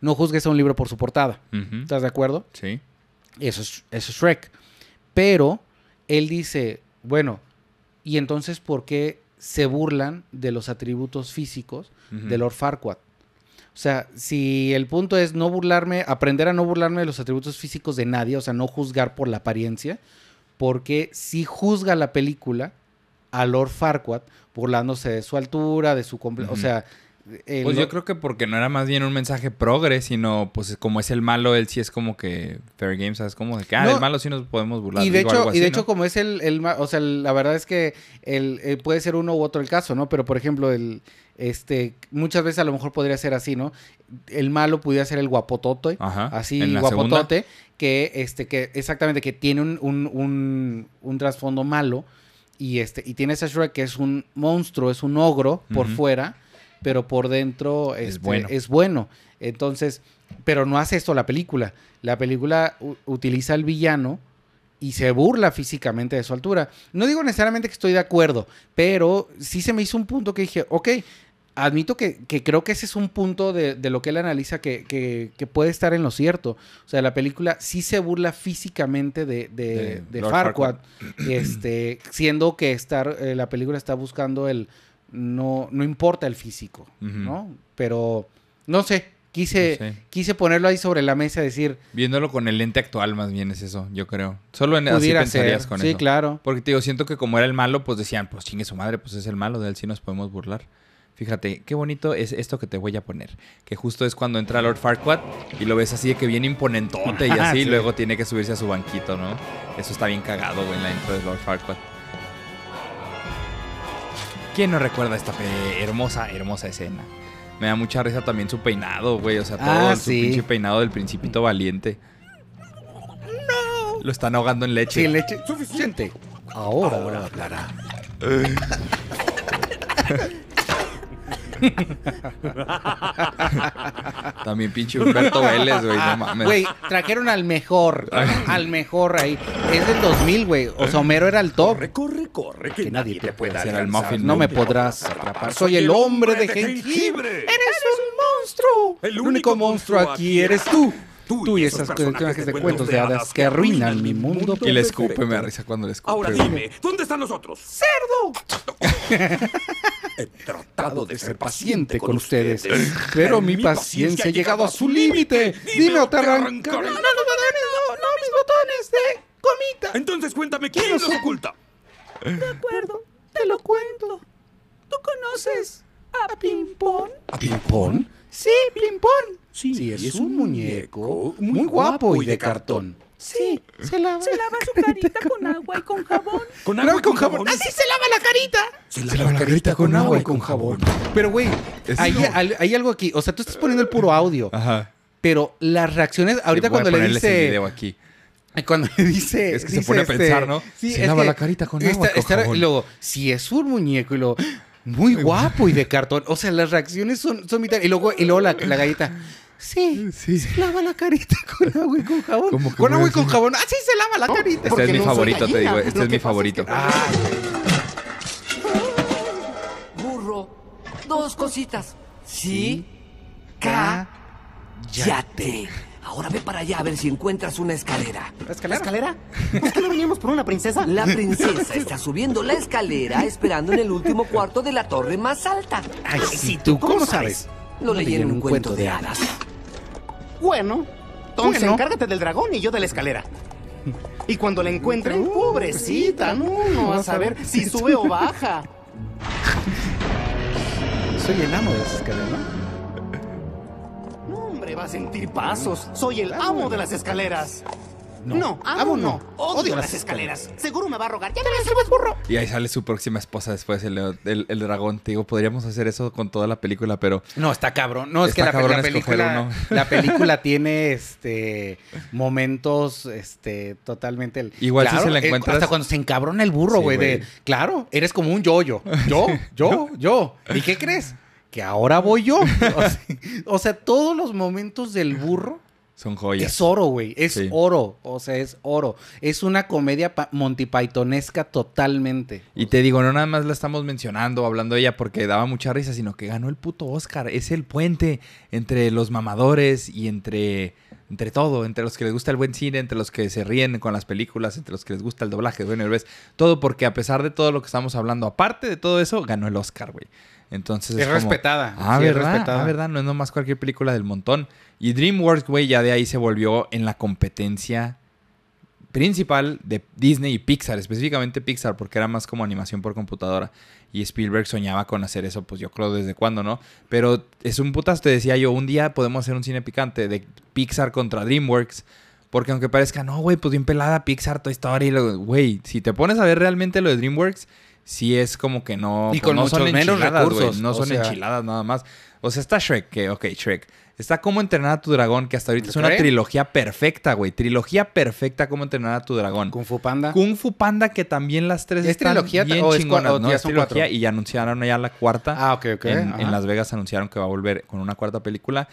no juzgues a un libro por su portada. ¿Estás de acuerdo? Sí. Eso es, eso es Shrek. Pero él dice, bueno, ¿y entonces por qué se burlan de los atributos físicos de Lord Farquaad? O sea, si el punto es no burlarme, aprender a no burlarme de los atributos físicos de nadie, o sea, no juzgar por la apariencia, porque si juzga la película a Lord Farquaad burlándose de su altura, de su... comple- O Ujú. sea... el Pues yo creo que porque no era más bien un mensaje progre, sino pues como es el malo, él sí es como que fair game, ¿sabes? Como de que, ah, No. del malo sí nos podemos burlar. Y de digo, hecho, algo y de así, hecho como es el, el o sea, la verdad es que el, eh, puede ser uno u otro el caso, ¿no? Pero por ejemplo, el, este, muchas veces a lo mejor podría ser así, ¿no? El malo pudiera ser el guapotote, Ajá. así guapotote, que este, que exactamente, que tiene un, un, un, un trasfondo malo y este, y tiene ese Shrek que es un monstruo, es un ogro por fuera, pero por dentro Es este, bueno. es bueno. Entonces, pero no hace esto la película. La película utiliza al villano y se burla físicamente de su altura. No digo necesariamente que estoy de acuerdo, pero sí se me hizo un punto que dije, ok, admito que, que creo que ese es un punto de, de lo que él analiza que, que- que puede estar en lo cierto. O sea, la película sí se burla físicamente de, de, De Farquaad, este, siendo que estar, eh, la película está buscando el, no, no importa el físico. ¿no? Pero, no sé, quise, No sé. quise ponerlo ahí sobre la mesa, decir, Viéndolo con el lente actual más bien es eso, yo creo. Solo en así pensarías ser. con sí, eso. claro. Porque te digo, siento que como era el malo, pues decían, pues chingue su madre, pues es el malo, de él sí nos podemos burlar. Fíjate, qué bonito es esto que te voy a poner. Que justo es cuando entra Lord Farquaad y lo ves así de que bien imponentote y Ah, así, y sí. luego tiene que subirse a su banquito, ¿no? Eso está bien cagado, güey, en la intro de Lord Farquaad. ¿Quién no recuerda esta hermosa, hermosa escena? Me da mucha risa también su peinado, güey. O sea, todo Ah, su sí. pinche peinado del principito valiente. Lo están ahogando en leche. Sí, leche. Suficiente. Ahora, hablará. También pinche Humberto Vélez, güey. No mames. Güey, trajeron al mejor. al mejor ahí. Es del 2000, güey. O sea, Homero era el top. Corre, corre, corre, que, Que nadie te pueda era el muffin, No ¿no? me podrás atrapar. Soy el hombre de jengibre. Eres un monstruo. El único monstruo aquí eres tú. Tú y esas personajes de cuentos de hadas que arruinan mi mundo. Y le escupe, me da risa cuando le escupe. Ahora dime, ¿dónde están los otros? He tratado de ser paciente con ustedes, Pero mi paciencia ha llegado a su límite. Dime o te arrancaré. No, no, no, no, mis botones de comita. Entonces cuéntame, ¿quién los oculta? De acuerdo, te lo cuento. ¿Tú conoces a Pimpón? ¿A Pimpón? Sí, Pimpón. Sí, Sí, es, es un un muñeco muñeco muy guapo y de cartón. Sí, se lava, Se lava su carita con agua y con jabón. ¿Con Lava con jabón. Así se lava la carita. Se lava la carita con agua y con jabón. Pero, güey, hay, no. hay- hay algo aquí. O sea, tú estás poniendo el puro audio. Ajá. Pero las reacciones, ahorita Sí, voy a cuando le dice. video aquí. Cuando le dice. Es que se dice, pone a este, pensar, ¿no? Sí, Se lava que la carita con agua, con jabón. Y luego, si es un muñeco, y luego, muy guapo y de cartón. O sea, las reacciones son, son vitales. Y luego, y luego la, la galleta. Sí, Sí. se lava la carita con agua y con jabón. ¿Cómo que Con agua y con jabón. Ah, sí, se lava la carita. Este es mi no favorito, te digo. Este es mi favorito. es que- Ah, Burro, dos cositas. Sí, cállate. Ahora ve para allá a ver si encuentras una escalera. ¿La ¿La escalera? escalera? ¿Es que no veníamos por una princesa? La princesa está subiendo la escalera esperando en el último cuarto de la torre más alta. Ay, sí, ¿tú cómo sabes? Lo leí en un cuento de hadas. Bueno, entonces Bueno. encárgate del dragón y yo de la escalera. Y cuando la encuentren, pobrecita, no, no vas a ver si sube o baja. Soy el amo de esa escalera, ¿no? No, hombre, va a sentir pasos. Soy el amo de las escaleras. No, amo no. Odio las escaleras. Seguro me va a rogar. Ya me subes, burro. Y ahí sale su próxima esposa después, el, el- el dragón. Te digo, podríamos hacer eso con toda la película, pero No, está cabrón. No, es que la, película, uno. la película tiene este momentos este totalmente el- Igual si Claro, se la eh, encuentras- hasta cuando se encabrona el burro, Sí, güey, de claro, eres como un yo-yo. Yo, yo, yo. ¿Y qué crees? Que ahora voy yo. O sea, o sea, todos los momentos del burro son joyas. es oro, güey. Es Sí. oro. O sea, es oro. Es una comedia pa- Monty Pythonesca totalmente. Y te digo, no nada más la estamos mencionando, hablando de ella porque daba mucha risa, sino que ganó el puto Oscar. Es el puente entre los mamadores y entre, entre todo, entre los que les gusta el buen cine, entre los que se ríen con las películas, entre los que les gusta el doblaje, bueno, ves, todo porque a pesar de todo lo que estamos hablando, aparte de todo eso, ganó el Oscar, güey. Entonces Es como, respetada, Ah, sí, es ¿verdad? respetada. Ah, ¿verdad? No es nomás cualquier película del montón. Y DreamWorks, güey, ya de ahí se volvió en la competencia principal de Disney y Pixar, específicamente Pixar, porque era más como animación por computadora. Y Spielberg soñaba con hacer eso, pues yo creo desde cuándo, ¿no? Pero es un putas, te decía yo, un día podemos hacer un cine picante de Pixar contra DreamWorks. Porque aunque parezca, no, güey, pues bien pelada Pixar, Toy Story, güey, si te pones a ver realmente lo de DreamWorks, sí es como que no... Y pues con no son muchos menos recursos, No o son sea. enchiladas nada más. O sea, está Shrek, que, ok, Shrek. Está como entrenar a tu dragón, que hasta ahorita es una ¿Cree? trilogía perfecta, güey. Trilogía perfecta como entrenar a tu dragón. Kung Fu Panda. Kung Fu Panda, que también las tres ¿Es están trilogía bien o es chingonas. o no, es trilogía cuatro? y ya anunciaron ya la cuarta. Ah, ok, ok. En Las Vegas anunciaron que va a volver con una cuarta película.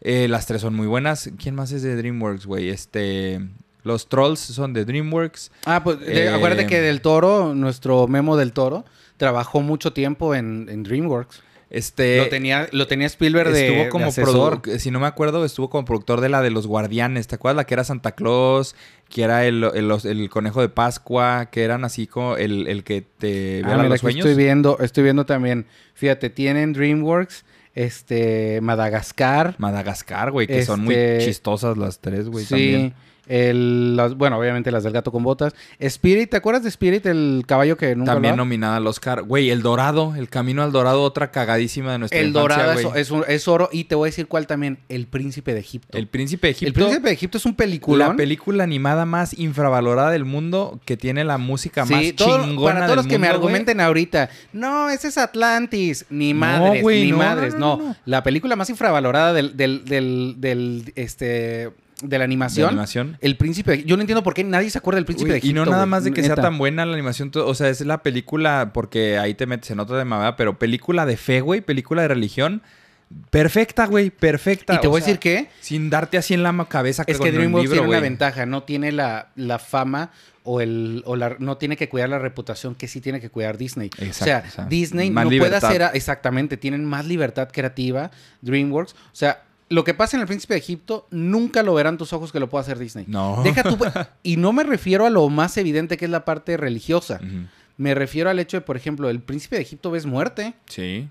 Eh, las tres son muy buenas. ¿Quién más es de DreamWorks, güey? Este... Los Trolls son de DreamWorks. Ah, pues de- Eh, acuérdate que Del Toro, nuestro Memo del Toro, trabajó mucho tiempo en, en DreamWorks. Este... lo, tenía, lo tenía Spielberg de, estuvo como asesor. produ- si no me acuerdo, estuvo como productor de la de los Guardianes. ¿Te acuerdas? La que era Santa Claus, que era el, el- conejo de Pascua, que eran así como el, el que te Ah, mira, los sueños. estoy viendo, estoy viendo también. Fíjate, tienen DreamWorks, este, Madagascar. Madagascar, güey, que son muy Este, chistosas las tres, güey, sí. también. El, las- bueno, obviamente las del gato con botas. Spirit, ¿te acuerdas de Spirit, el caballo que nunca También hablaba? nominada al Oscar. Güey, El Dorado, El Camino al Dorado, otra cagadísima de nuestra El infancia, dorado es, es oro. Y te voy a decir cuál también. El príncipe de Egipto. El Príncipe de El Egipto. príncipe de Egipto es un película. La película animada más infravalorada del mundo, que tiene la música más todo- chingona para todos los que me güey. argumenten ahorita, no, ese es Atlantis, ni No, madres, güey, ni no, madres, no, no. La película más infravalorada del, del, del, del, este, de la animación. De animación. El príncipe, de- yo no entiendo por qué nadie se acuerda del príncipe de Egipto. y no nada más de que sea tan buena la animación, o sea, es la película, porque ahí te metes en otra de mamada, pero película de fe, güey, película de religión, perfecta, güey, perfecta. Y te o voy a decir que Sin darte así en la cabeza es con que DreamWorks tiene una ventaja, no tiene la, la fama o el o la, no tiene que cuidar la reputación que sí tiene que cuidar Disney. Exacto, o sea, o sea, Disney no libertad. puede hacer exactamente, tienen más libertad creativa DreamWorks, o sea, lo que pasa en el Príncipe de Egipto nunca lo verán tus ojos que lo pueda hacer Disney. No. Deja tu y no me refiero a lo más evidente que es la parte religiosa. Me refiero al hecho de, por ejemplo, el Príncipe de Egipto ves muerte. Sí.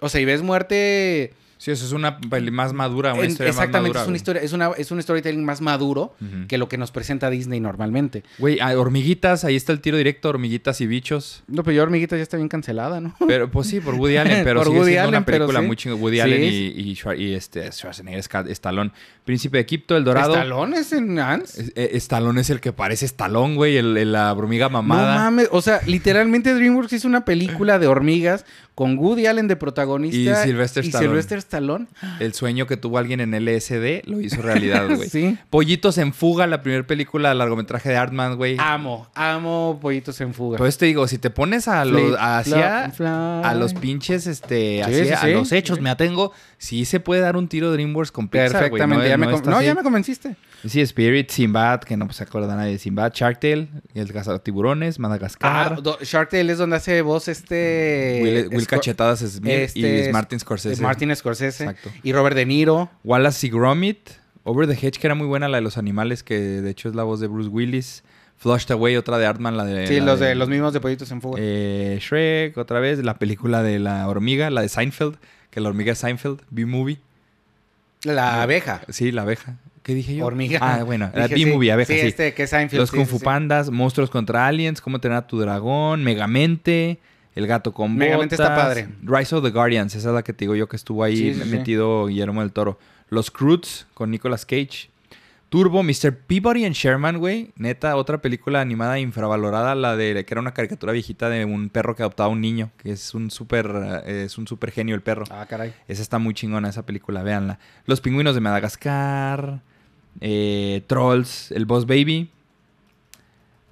O sea, y ves muerte Sí, eso es una peli más madura, una en- historia exactamente, más madura. es una historia, es una es un storytelling más maduro que lo que nos presenta Disney normalmente. Güey, ah, hormiguitas, ahí está el tiro directo, hormiguitas y bichos. No, pero yo hormiguita ya está bien cancelada, ¿no? Pero, pues sí, por Woody Allen, pero Por sigue Woody siendo una Allen, película sí. muy chingona. Woody Sí, Allen y, este Schwarzenegger, Stallone. Príncipe de Egipto, El Dorado. ¿Stallone es en Ants? Eh, Stallone es el que parece Stallone, güey, el, el- la hormiga No mamada. mames, o sea, literalmente DreamWorks hizo una película de hormigas con Woody Allen de protagonista Y Sylvester y Stallone. Sylvester Stallone. El sueño que tuvo alguien en LSD lo hizo realidad, güey. Sí. Pollitos en fuga, la primera película largometraje de Artman, güey. Amo, amo Pollitos en Fuga. Pues te digo, si te pones a los hacia a los pinches este Sí, hacia- sí, a los hechos me atengo, sí se puede dar un tiro DreamWorks con Pixar, Perfectamente. ya, me no está no, ya me convenciste. Sí, Spirit, Sinbad, que no pues, se acuerda nadie de Sinbad, Shark Tale, El cazador tiburones, Madagascar, Ah, do- Shark Tale es donde hace voz este... Will, Cachetadas Smith este y es- Martin Scorsese. Martin Scorsese. Exacto. Y Robert De Niro. Wallace y Gromit, Over the Hedge, que era muy buena la de los animales, que de hecho es la voz de Bruce Willis. Flushed Away, otra de Artman, la de... Sí, la los, de, los mismos de Pollitos en Fuga. Eh, Shrek, otra vez, la película de la hormiga, la de Seinfeld, que la hormiga es Seinfeld, B-Movie. la abeja. Sí, la abeja. ¿Qué dije yo? Hormiga. Ah, bueno, la B-Movie, sí. abeja, sí. Sí, este que es Seinfeld. Los Kung Fu. Pandas, Monstruos contra Aliens, Cómo entrenar a tu dragón, Megamente, El gato con Megamente está padre. Rise of the Guardians, esa es la que te digo yo que estuvo ahí metido Guillermo del Toro. Los Croods con Nicolas Cage. Turbo, Mr. Peabody and Sherman, güey. Neta, otra película animada infravalorada, la de que era una caricatura viejita de un perro que adoptaba a un niño, que es un súper eh, es un súper genio el perro. Ah, caray. Esa está muy chingona, esa película, véanla. Los pingüinos de Madagascar, eh, Trolls, El Boss Baby,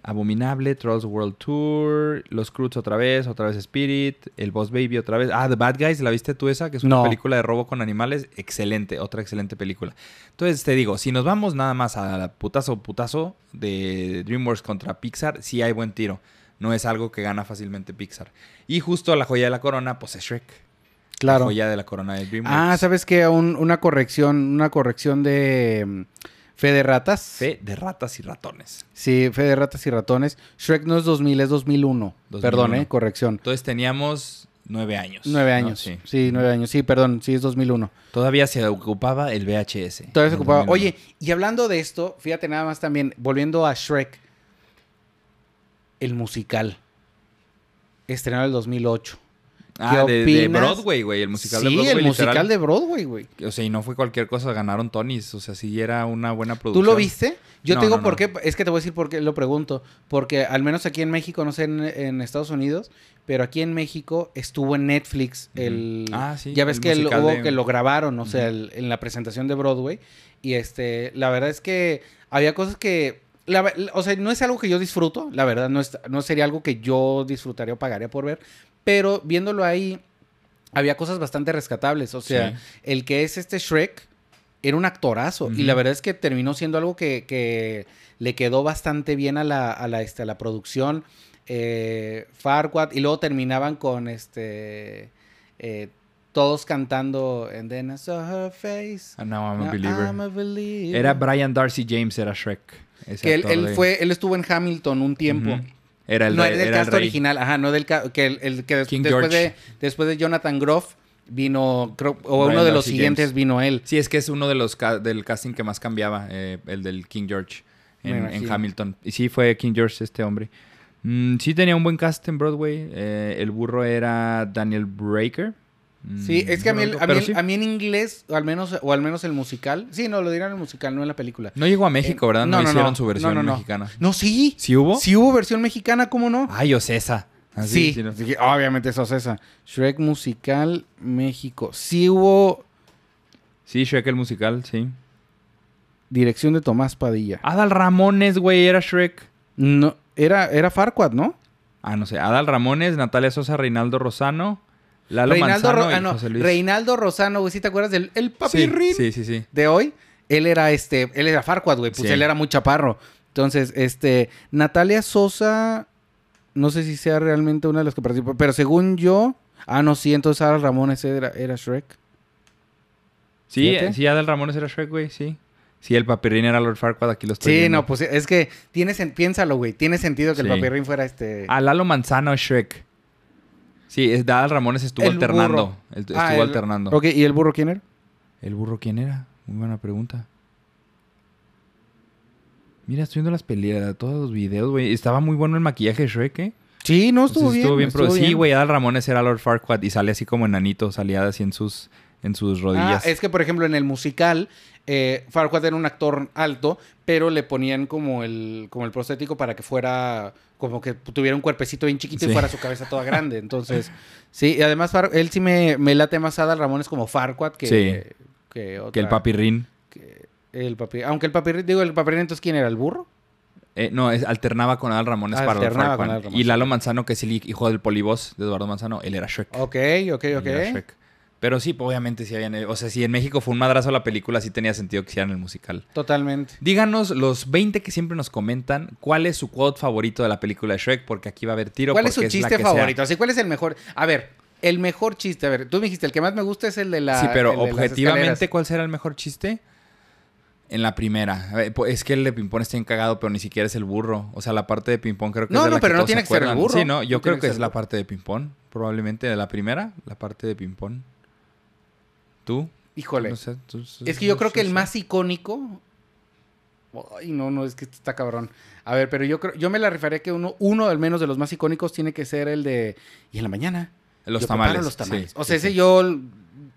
Abominable, Trolls World Tour, Los Croods otra vez, otra vez Spirit, El Boss Baby otra vez. Ah, The Bad Guys, ¿la viste tú esa? Que es una No. película de robo con animales. Excelente, otra excelente película. Entonces te digo, si nos vamos nada más a la putazo putazo de DreamWorks contra Pixar, sí hay buen tiro. No es algo que gana fácilmente Pixar. Y justo la joya de la corona, pues es Shrek. La Claro. joya de la corona de DreamWorks. Ah, ¿sabes qué? Un- una corrección, una corrección de mm, Fe de Ratas. Fe de ratas y ratones. Sí, Fe de Ratas y Ratones. Shrek no es 2000, es 2001. 2001. Perdón, eh, corrección. Entonces teníamos nueve años. Nueve ¿no? años. Sí. Sí. nueve años. Sí, perdón, sí, es 2001. Todavía se ocupaba el VHS. Todavía se ocupaba. 2001. Oye, y hablando de esto, fíjate nada más también, volviendo a Shrek, el musical. Estrenado en el 2008. Ah, ¿qué de? Broadway, güey. El musical de sí, Broadway. el musical de Broadway, güey. O sea, y no fue cualquier cosa, ganaron Tonys. O sea, sí era una buena ¿Tú producción. lo viste? Yo No, te digo no, por qué, es que te voy a decir por qué lo pregunto. Porque al menos aquí en México, no sé en, en Estados Unidos, pero aquí en México estuvo en Netflix el... Ah, sí, Ya ves el que hubo de- que lo grabaron, o sea, el- en la presentación de Broadway. Y este, la verdad es que había cosas que... la o sea, no es algo que yo disfruto, la verdad, no, es- no sería algo que yo disfrutaría o pagaría por ver. Pero viéndolo ahí, había cosas bastante rescatables. O sea, Sí. el que es este Shrek era un actorazo. Y la verdad es que terminó siendo algo que, que le quedó bastante bien a la, a la, este, a la producción. Eh, Farquaad. Y luego terminaban con este. eh, todos cantando. And then I saw her face. Ah, no, I'm a Now believer. I'm a believer". Era Brian Darcy James, era Shrek. Que él, fue, él estuvo en Hamilton un tiempo. Ujú. Era el no, rey. era del era el cast rey. original, ajá, no del que el, el que des- King después George. de después de Jonathan Groff vino creo- o uno de los Darcy siguientes James. vino él. Sí, es que es uno de los ca- del casting que más cambiaba, eh, el del King George en. Hamilton. Y sí, fue King George este hombre. Mm, sí tenía un buen cast en Broadway. eh, el burro era Daniel Breaker. Mm, Sí, es que a mí, a, mí, sí. a mí en inglés, o al menos, o al menos el musical, sí, no, lo dirán el musical, no en la película. No llegó a México, ¿verdad? No, no, no, hicieron no. su versión mexicana. No, sí. ¿Sí hubo? Sí hubo versión mexicana, ¿cómo no? Ay, Ocesa. Ah, sí, obviamente eso es esa. Shrek musical México. Sí hubo Sí, Shrek el musical, sí. dirección de Tomás Padilla. Adal Ramones, güey, era Shrek. No, era, era Farquaad, ¿no? Ah, no sé. Adal Ramones, Natalia Sosa, Reinaldo Rosano, Lalo Reinaldo, Manzano Ro- y ah, no, José Luis. Reinaldo Rosano, güey, ¿sí te acuerdas del el papirrín sí, sí, sí. de hoy? Él era este, él era Farquaad, güey, pues él era muy chaparro. Entonces, este, Natalia Sosa, no sé si sea realmente una de las que participó, pero según yo, ah, no, sí, entonces Adal Ramones era, era Shrek. Sí, Fíjate. sí, Adal Ramones era Shrek, güey, sí. Sí, el papirrín era Lord Farquaad, aquí lo estoy Sí, viendo. no, pues es que tiene sen- piénsalo, güey, tiene sentido que Sí. el papirrín fuera este... Ah, Lalo Manzano Shrek. Sí, es Adal Ramones estuvo El alternando. El- estuvo Ah, el- alternando. Ok, ¿y el burro quién era? ¿El burro quién era? Muy buena pregunta. Mira, estoy viendo las peleas, todos los videos, güey. Estaba muy bueno el maquillaje de Shrek, ¿eh? Sí, no, estuvo Entonces, bien. estuvo sí, bien. güey, Adal Ramones era Lord Farquaad y sale así como enanito, salía así en sus, en sus Ah, rodillas. es que, por ejemplo, en el musical, eh, Farquaad era un actor alto, pero le ponían como el, como el prostético para que fuera como que tuviera un cuerpecito bien chiquito Sí. y fuera su cabeza toda grande. Entonces, sí, y además Far- él sí me, me late más Adal Ramones como Farquaad que, Sí. que, otra- Que el papi Rin. que el papi. Aunque el papi, digo, el papi, entonces, ¿quién era? ¿El burro? Eh, no, es- alternaba con Adal Ramones Ah, para alternaba con Adal Ramones. Y Lalo Manzano, que es el hijo del polivoz de Eduardo Manzano, él era Shrek. Ok, ok, Él ok. era Shrek. Pero sí, pues, obviamente sí habían... O sea, si en México fue un madrazo la película, sí tenía sentido que hicieran el musical. Totalmente. Díganos, los 20 que siempre nos comentan, ¿cuál es su quote favorito de la película de Shrek? Porque aquí va a haber tiro. ¿Cuál es su chiste sea. favorito? Así, ¿cuál es el mejor? A ver, el mejor chiste. A ver, tú me dijiste, el que más me gusta es el de la. sí, pero objetivamente. ¿cuál será el mejor chiste? En la primera. Es que el de Pimpón está encagado, pero ni siquiera es el burro. O sea, la parte de Pimpón creo que No, es de no, la pero no tiene se que ser el burro. Sí, no, yo No creo que que es la parte de Pimpón. Probablemente de la primera, la parte de Pimpón. ¿Tú? Híjole. No sé, tú- Es que yo creo que el más icónico. Ay, no, no, es que está cabrón. A ver, pero yo creo, yo me la rifaría que uno, uno al menos de los más icónicos tiene que ser el de. Y en la mañana. Los yo tamales. los tamales. sí, o sea, sí, ese sí. yo.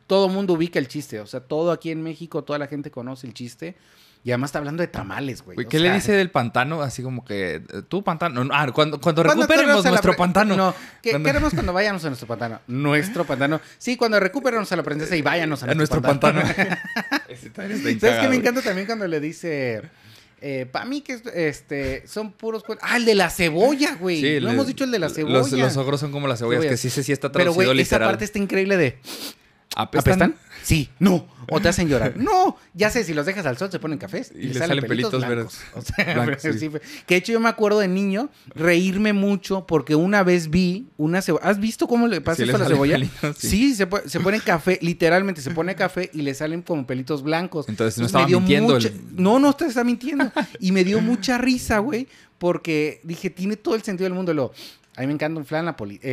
Todo mundo ubica el chiste. O sea, todo aquí en México, toda la gente conoce el chiste. Y además está hablando de tamales, güey. O ¿Qué le sea, dice del pantano? Así como que, eh, tú pantano. No, Ah, cuando, cuando recuperemos nuestro pre- pantano. No, ¿qué Cuando- queremos cuando vayamos a nuestro pantano? Nuestro pantano. Sí, cuando recuperemos a la princesa y váyanos a, A nuestro pantano. Está ¿Sabes qué me encanta también cuando le dice... para mí que es- este, son puros... cuen- Ah, el de la cebolla, güey. Sí, no le- hemos dicho el de la cebolla. Los, los ogros son como las cebollas, Cebollas. que sí, sí, sí está Pero, traducido güey, esa parte está increíble de... ¿Apestan? ¿Apestan? Sí, no. O te hacen llorar. No, ya sé, si los dejas al sol se ponen cafés. Y le salen pelitos blancos. verdes. O sea, Blancos, sí. sí Que de hecho yo me acuerdo de niño reírme mucho porque una vez vi una cebolla. ¿Has visto cómo le pasa Sí, esto a la cebolla? pelitos, sí. se, po- se pone café, literalmente se pone café y le salen como pelitos blancos. Entonces, no estaba mintiendo mucha- el- No, no te está mintiendo. Y me dio mucha risa, güey, porque dije, tiene todo el sentido del mundo. Lo, a mí me encanta un flan napolitano.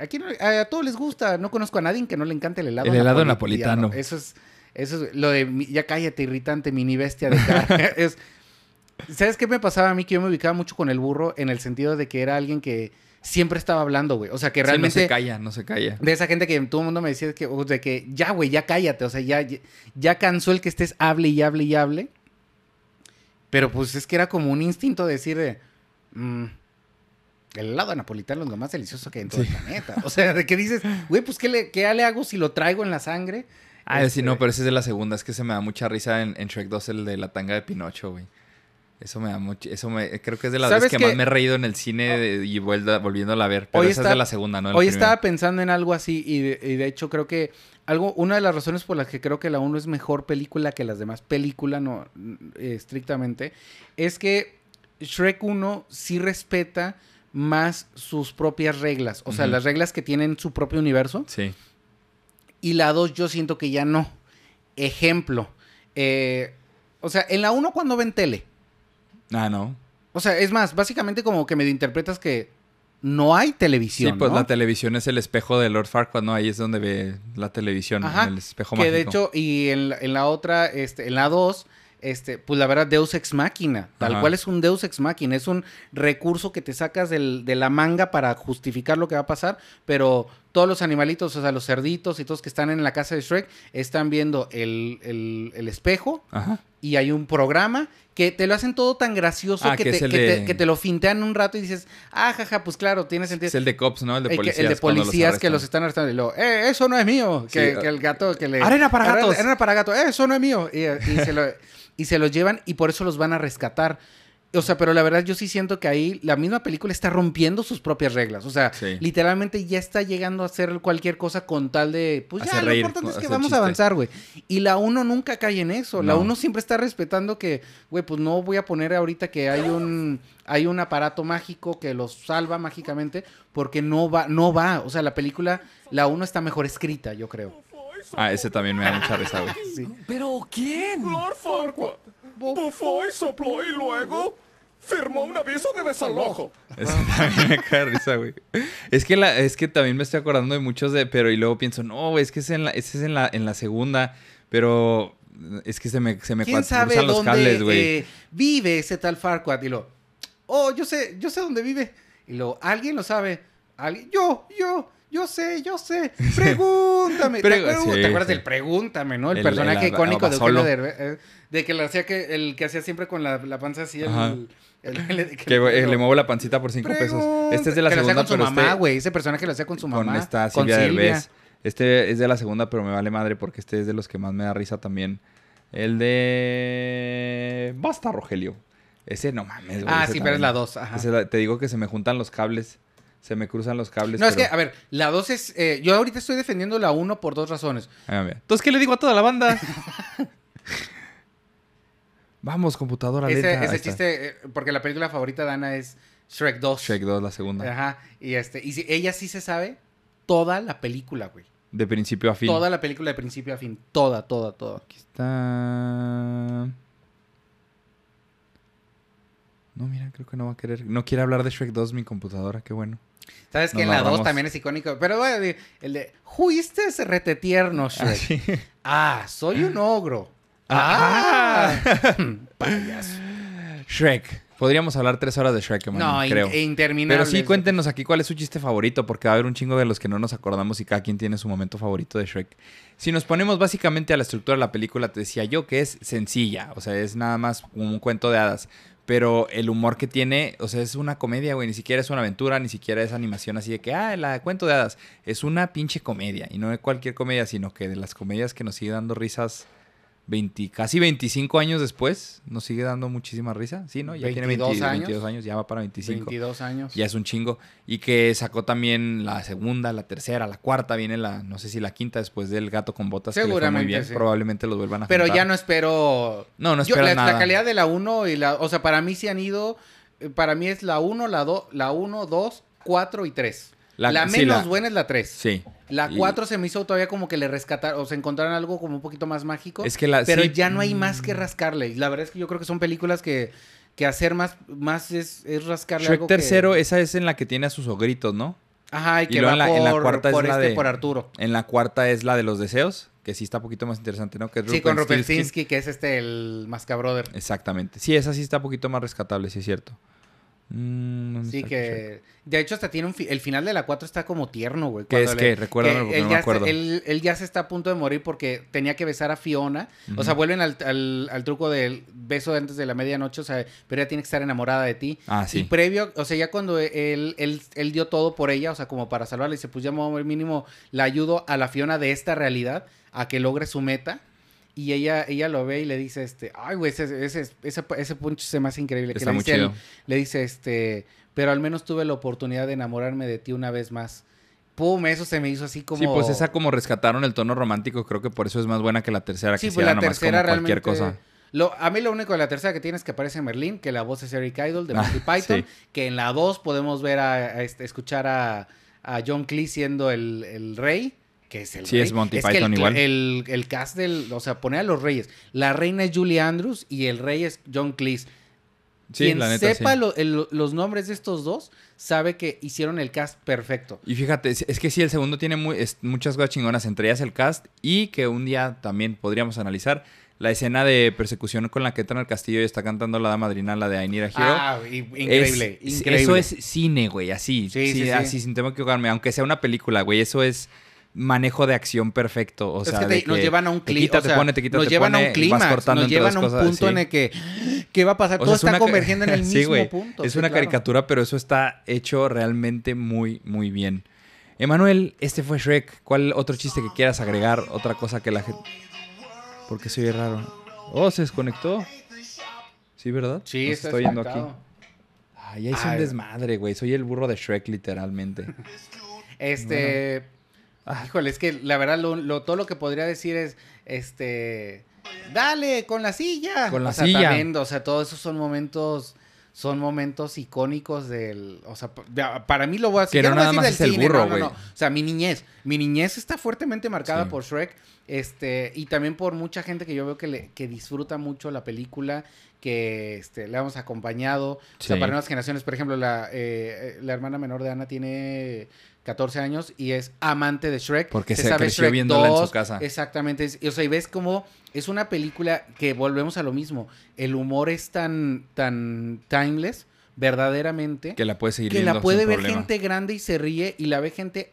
aquí no- a, todos les gusta. No conozco a nadie que no le encante el helado El helado napolitano. Eso es, eso es lo de mi- ya cállate, irritante, mini bestia de cara. es, ¿Sabes qué me pasaba a mí? Que yo me ubicaba mucho con el burro en el sentido de que era alguien que siempre estaba hablando, güey. O sea, que Sí, realmente... no se calla, no se calla. De esa gente que todo el mundo me decía que, de que ya, güey, ya cállate. O sea, ya, ya, ya cansó el que estés hable y hable y hable. Pero pues es que era como un instinto decir de. mm, el helado napolitano es lo más delicioso que hay en todo el planeta. O sea, de que dices, güey, pues ¿qué le, qué le hago si lo traigo en la sangre? Ah, sí, Este, no, pero ese es de la segunda. Es que se me da mucha risa en, en Shrek 2, el de la tanga de Pinocho, güey. Eso me da mucho... Eso me... Creo que es de las ¿Sabes veces que más me he reído en el cine de- y vuelta- volviéndola a ver. Pero Hoy esa está- es de la segunda, ¿no? Hoy estaba pensando en algo así y de, y de hecho creo que algo, una de las razones por las que creo que la 1 es mejor película que las demás películas, no eh, estrictamente, es que Shrek 1 sí respeta más sus propias reglas, o sea, las reglas que tienen su propio universo, Sí. y la 2 yo siento que ya no. Ejemplo, eh, o sea, en la 1 cuando ven tele, Ah, no. o sea, es más, básicamente como que me interpretas que no hay Sí, televisión. pues ¿no? la televisión es el espejo de Lord Farquaad, ¿no? Ahí es donde ve la televisión, Ajá, el espejo que mágico. de hecho, y en la, en la otra, este, en la 2, este, pues la verdad, Deus Ex Máquina. Tal Ajá. cual es un Deus Ex Máquina. Es un recurso que te sacas del- de la manga para justificar lo que va a pasar. Pero todos los animalitos, o sea, los cerditos y todos que están en la casa de Shrek, están viendo el, el- el espejo Ajá. y hay un programa que te lo hacen todo tan gracioso Ah, que, que te, que te- de- que te lo fintean un rato y dices, ah, jaja, pues claro, tiene sentido. Es el de cops, ¿no? El de policías. el de policías que los están arrestando. Y luego, eh, eso no es mío. Que, Sí, que el gato que le. Arena para gatos. Arena para gatos. Eh, eso no es mío. Y, y se lo, y se los llevan y por eso los van a rescatar. O sea, pero la verdad yo sí siento que ahí la misma película está rompiendo sus propias reglas. O sea, Sí. literalmente ya está llegando a hacer cualquier cosa con tal de, pues ya, lo importante es que vamos chiste. a avanzar, güey. Y la uno nunca cae en eso. La No. uno siempre está respetando que, güey, pues no voy a poner ahorita que hay un, hay un aparato mágico que los salva mágicamente, porque no va, no va. O sea, la película, la uno está mejor escrita, yo creo. Ah, ese también me da mucha risa, güey. ¿Pero quién? Lord Farquaad bufó y sopló y luego firmó un aviso de desalojo. Ese también me cae de risa, güey. Es que, la, es que también me estoy acordando de muchos de... Pero y luego pienso, no, güey, es que es en la, ese es en la, en la segunda. Pero es que se me, se me ¿Quién sabe los dónde cables, güey. eh, vive ese tal Farquaad? Y lo, oh, yo sé, yo sé dónde vive. Y lo, ¿alguien lo sabe? ¿Alguien? Yo, yo, yo sé, yo sé. Pregúntame. ¿Te, acuerdas, sí, ¿te acuerdas sí. del Pregúntame, no? El, El- personaje el icónico de. Derbez, eh, De que lo hacía que, el que hacía siempre con la, la panza así, Ajá. el, Que le muevo la pancita por cinco pesos. Este es de la que lo hacía segunda, con su pero mamá, este- güey. Ese personaje lo hacía con su mamá. con esta con Silvia Derbez. Este es de la segunda, pero me vale madre porque este es de los que más me da risa también. El de... Basta, Rogelio. Ese no mames, güey. Ah, sí, pero es la 2. Ajá. Ese la- te digo que se me juntan los cables. Se me cruzan los cables. No, es que, a ver, la 2 es... eh, yo ahorita estoy defendiendo la 1 por dos razones. Ah. Entonces, ¿qué le digo a toda la banda? Vamos, computadora Ese, lenta. Ese chiste, eh, porque la película favorita de Ana es Shrek 2. Shrek 2, la segunda. Ajá. Y, este, y si- ella sí se sabe toda la película, güey. De principio a fin. Toda la película de principio a fin. Toda, toda, toda. Aquí está. No, mira, creo que no va a querer. No quiere hablar de Shrek 2 mi computadora, qué bueno. Sabes que en la 2 ahorramos. también es icónico. Pero bueno, el de, ¿juiste ese rete tierno, Shrek? Ah, soy un ogro. Ah, payaso. Shrek. Podríamos hablar tres horas de Shrek, No, creo. e interminable. Pero sí, cuéntenos aquí cuál es su chiste favorito, porque va a haber un chingo de los que no nos acordamos y cada quien tiene su momento favorito de Shrek. Si nos ponemos básicamente a la estructura de la película, te decía yo que es sencilla, o sea, es nada más un cuento de hadas. Pero el humor que tiene, o sea, es una comedia, güey. Ni siquiera es una aventura, ni siquiera es animación así de que, ah, la cuento de hadas. Es una pinche comedia. Y no de cualquier comedia, sino que de las comedias que nos sigue dando risas 20, casi 25 años después, nos sigue dando muchísima risa. Sí, ¿no? Ya tiene 22 20 años. 22 años, ya va para 25. 22 años. Ya es un chingo. Y que sacó también la segunda, la tercera, la cuarta, viene la, no sé si la quinta después del gato con botas. que le fue muy Seguramente, bien. sí. Probablemente los vuelvan a Pero juntar. ya no espero. No, no Yo, esperas la, la nada. calidad de la 1 y la. O sea, para mí sí han ido. eh, Para mí es la 1, la 2, la 1, 2, 4 y 3. La, La- sí, menos la- buena es la 3. Sí. La Y- 4 se me hizo todavía como que le rescataron, o se encontraron algo como un poquito más mágico. Es que la- pero sí. ya no hay más que rascarle. Y la verdad es que yo creo que son películas que, que hacer más, más es, es rascarle Shrek algo que- tercero, esa es en la que tiene a sus ogritos, ¿no? Ajá, y y que luego va en la- por, en la cuarta es por la este, de- por Arturo. En la cuarta es la de los deseos, que sí está un poquito más interesante, ¿no? Que es Sí, con. Rumpelstiltskin, que es este, el Mascabrother. Exactamente. Sí, esa sí está un poquito más rescatable, sí es cierto. Mm, ¿dónde Sí, que... De hecho, hasta tiene un... fi- El final de la 4 está como tierno, güey. ¿Qué es qué? Recuérdame, porque él no me ya acuerdo. Se, él, él ya se está a punto de morir porque tenía que besar a Fiona. O sea, vuelven al, al- al truco del beso de antes de la medianoche, o sea, pero ella tiene que estar enamorada de ti. Ah, Y sí. previo, o sea, ya cuando él, él, él dio todo por ella, o sea, como para salvarla, y dice, pues ya me mínimo la ayudo a la Fiona de esta realidad a que logre su meta. Y ella, ella lo ve y le dice, este, ay, güey, ese, ese, ese, ese punch se me hace increíble. que le muy dice él- chido. le dice, este, pero al menos tuve la oportunidad de enamorarme de ti una vez más. Pum, eso se me hizo así como... Sí, pues esa como rescataron el tono romántico, creo que por eso es más buena que la tercera, Sí, que pues la nomás tercera como cualquier cosa. Lo, a mí lo único de la tercera que tiene es que aparece Merlín, que la voz es Eric Idle de Ah, Monty Python, sí. que en la 2 podemos ver a, a este, escuchar a, a John Cleese siendo el, el rey, que es el Sí, rey. es Monty que Python el, igual. El, el cast del, o sea, pone a los reyes. La reina es Julie Andrews y el rey es John Cleese. Sí, Quien la neta, sepa sí. lo- el- los nombres de estos dos, sabe que hicieron el cast perfecto. Y fíjate, es es que sí, el segundo tiene muy- es- muchas cosas chingonas, entre ellas el cast, y que un día también podríamos analizar la escena de persecución con la que entra al castillo y está cantando la dama la de I Need a Hero. Ah, increíble, Es- increíble. Eso es cine, güey, así. Sí, Sí, sí, sí. así, sin temor a equivocarme. Aunque sea una película, güey, eso es manejo de acción perfecto. O Es sea, que de te- nos que llevan a un te clima. quita, te pone, te quita, nos te llevan pone, a un clima. Nos llevan a un cosas, punto sí. en el que. ¿Qué va a pasar? O Todo sea, es está una convergiendo en el Sí, mismo punto. Es sí, una claro. caricatura, pero eso está hecho realmente muy, muy bien. Emanuel, este fue Shrek. ¿Cuál otro chiste que quieras agregar? Otra cosa que la gente... ¿Por qué se oye raro? Oh, se desconectó. Sí, ¿verdad? Sí, Nos está estoy yendo aquí. Ay, ahí es un desmadre, güey. Soy el burro de Shrek, literalmente. Este. Ah. Híjole, es que la verdad, lo, lo- todo lo que podría decir es. Este. Dale, con la silla. Con la o sea, silla. también, o sea, todos esos son momentos. Son momentos icónicos del. O sea, para mí lo voy a Que ya no nada decir más del es el burro, no, no, güey. no. O sea, mi niñez. Mi niñez está fuertemente marcada Sí. por Shrek. Este, y también por mucha gente que yo veo que, le, que disfruta mucho la película, que este, le hemos acompañado. O sea, para nuevas generaciones, por ejemplo, la, eh, eh, la hermana menor de Ana tiene 14 años y es amante de Shrek. Porque se creció viéndola en su casa. Exactamente. es- y, o sea, y ves como es una película que volvemos a lo mismo. El humor es tan, tan timeless, verdaderamente, Que la puedes seguir que viendo la puede sin ver problema. gente grande y se ríe y la ve gente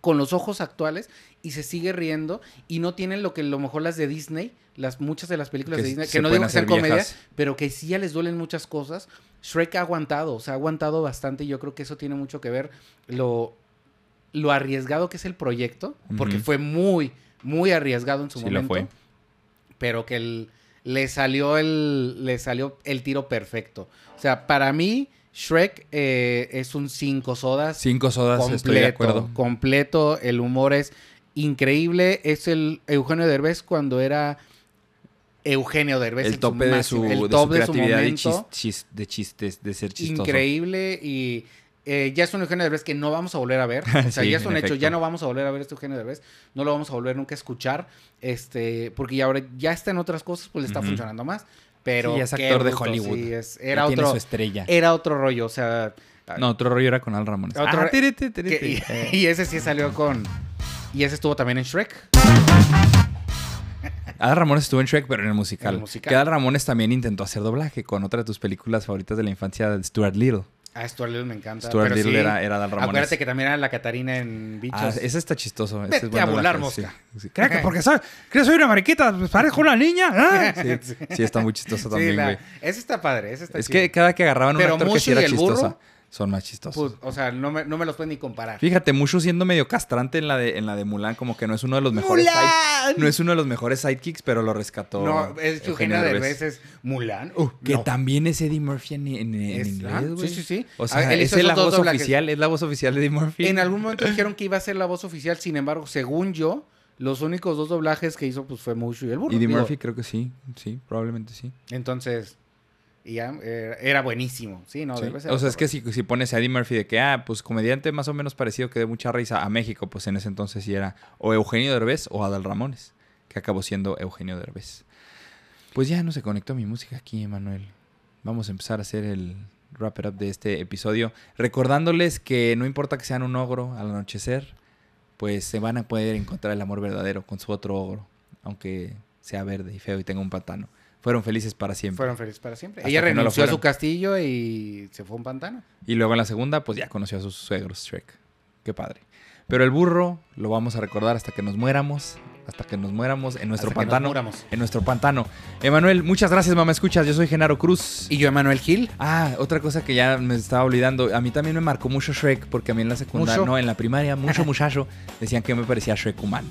con los ojos actuales y se sigue riendo y no tienen lo que a lo mejor las de Disney, las muchas de las películas Que de Disney, se que no digo que sean hacer comedia, viejas. pero que sí ya les duelen muchas cosas. Shrek ha aguantado, o sea, ha aguantado bastante y yo creo que eso tiene mucho que ver lo, lo arriesgado que es el proyecto, porque fue muy, muy arriesgado en su Sí lo momento. fue. Pero que el- le, salió el, le salió el tiro perfecto. O sea, para mí, Shrek eh, es un cinco sodas Cinco sodas, completo, estoy de acuerdo. completo. El humor es increíble. Es el Eugenio Derbez cuando era Eugenio Derbez. El tope de su, el de top su creatividad momento. chis- chis- de chistes, de ser chistoso. increíble y eh, ya es un Eugenio Derbez que no vamos a volver a ver. O sea, Sí, ya es un hecho, efecto. ya no vamos a volver a ver este Eugenio Derbez. No lo vamos a volver nunca a escuchar. Este, porque ya ahora ya está en otras cosas, pues le está funcionando más. Pero Sí, ya es actor de Hollywood. sí, es- Ya era tiene otro su estrella. era otro rollo, o sea, No, otro rollo era con Al Ramones. Otro- Ah, que- y, y ese sí salió con y ese estuvo también en Shrek. Adal Ramones estuvo en Shrek, pero en el musical. En el musical. Que Adal Ramones también intentó hacer doblaje con otra de tus películas favoritas de la infancia, Stuart Little. Ah, Stuart Little me encanta. Stuart pero Little sí, era, era Ramones. Acuérdate que también era la Catarina en Bichos. Ah, ese está chistoso. ese Vete es buen a volar, sí. mosca. Sí. ¿Crees que porque soy, ¿crees que soy una mariquita? Pues parezco una niña. ¿Ah? Sí, está muy chistoso también, güey. ese está padre, ese está Es chido. que cada que agarraban un Pero actor que sí era y el burro, chistosa, son más chistosos. Pues, o sea, no me, no me los pueden ni comparar. Fíjate, Mushu siendo medio castrante en la de, en la de Mulan, como que no es uno de los mejores side- no es uno de los mejores sidekicks, pero lo rescató. no, es Eugenio Derbez, es Mulan. Uh, Que no. también es Eddie Murphy en, en- en Es- inglés, güey. sí, sí, sí. O Ah, sea, él es la voz doblajes. oficial, es la voz oficial de Eddie Murphy. En algún momento dijeron que iba a ser la voz oficial, sin embargo, según yo, los únicos dos doblajes que hizo pues fue Mushu y el burro. Eddie Murphy creo que sí, sí, probablemente sí. Entonces, y eh, era buenísimo, sí, no, Sí. O sea, es que si, si pones a Eddie Murphy de que, ah, pues comediante más o menos parecido que de mucha risa a México, pues en ese entonces sí era o Eugenio Derbez o Adal Ramones, que acabó siendo Eugenio Derbez. Pues ya no se conectó mi música aquí, Emanuel. Vamos a empezar a hacer el wrap it up de este episodio, recordándoles que no importa que sean un ogro al anochecer, pues se van a poder encontrar el amor verdadero con su otro ogro, aunque sea verde y feo y tenga un pantano. Fueron felices para siempre. Fueron felices para siempre. Hasta Ella no renunció a su castillo y se fue a un pantano. Y luego en la segunda, pues ya conoció a sus suegros, Shrek. Qué padre. Pero el burro lo vamos a recordar hasta que nos muéramos. Hasta que nos muéramos en nuestro Hasta que nos pantano. En nuestro pantano. Emanuel, muchas gracias, mamá. Escuchas, yo soy Genaro Cruz. Y yo, Emanuel Gil. Ah, otra cosa que ya me estaba olvidando. A mí también me marcó mucho Shrek, porque a mí en la secundaria, no, en la primaria, mucho muchacho, decían que me parecía Shrek humano.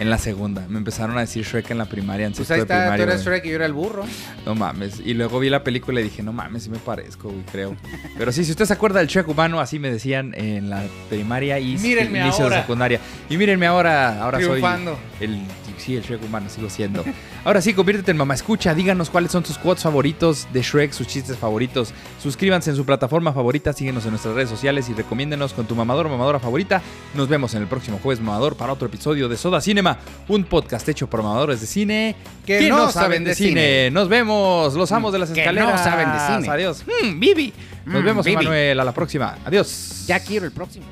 En la segunda. Me empezaron a decir Shrek en la primaria, en Pues ahí de está, tú primaria. eras güey. Shrek y yo era el burro. No mames. Y luego vi la película y dije, no mames, sí me parezco, güey, creo. Pero sí, si usted se acuerda del Shrek humano, así me decían en la primaria y Mírenme inicio ahora. de secundaria. Y mírenme ahora, ahora Triunfando. soy el, sí, el Shrek humano, sigo siendo. Ahora sí, conviértete en mamá escucha, díganos cuáles son sus quotes favoritos de Shrek, sus chistes favoritos. Suscríbanse en su plataforma favorita, síguenos en nuestras redes sociales y recomiéndenos con tu mamador o mamadora favorita. Nos vemos en el próximo jueves mamador para otro episodio de Soda Cinema, un podcast hecho por mamadores de cine Que no saben de cine. Nos vemos, los amos de las Que no escaleras. saben de cine. Adiós. Mm, Vivi. Nos Mm, vemos, Vivi. Emanuel. A la próxima. Adiós. Ya quiero el próximo.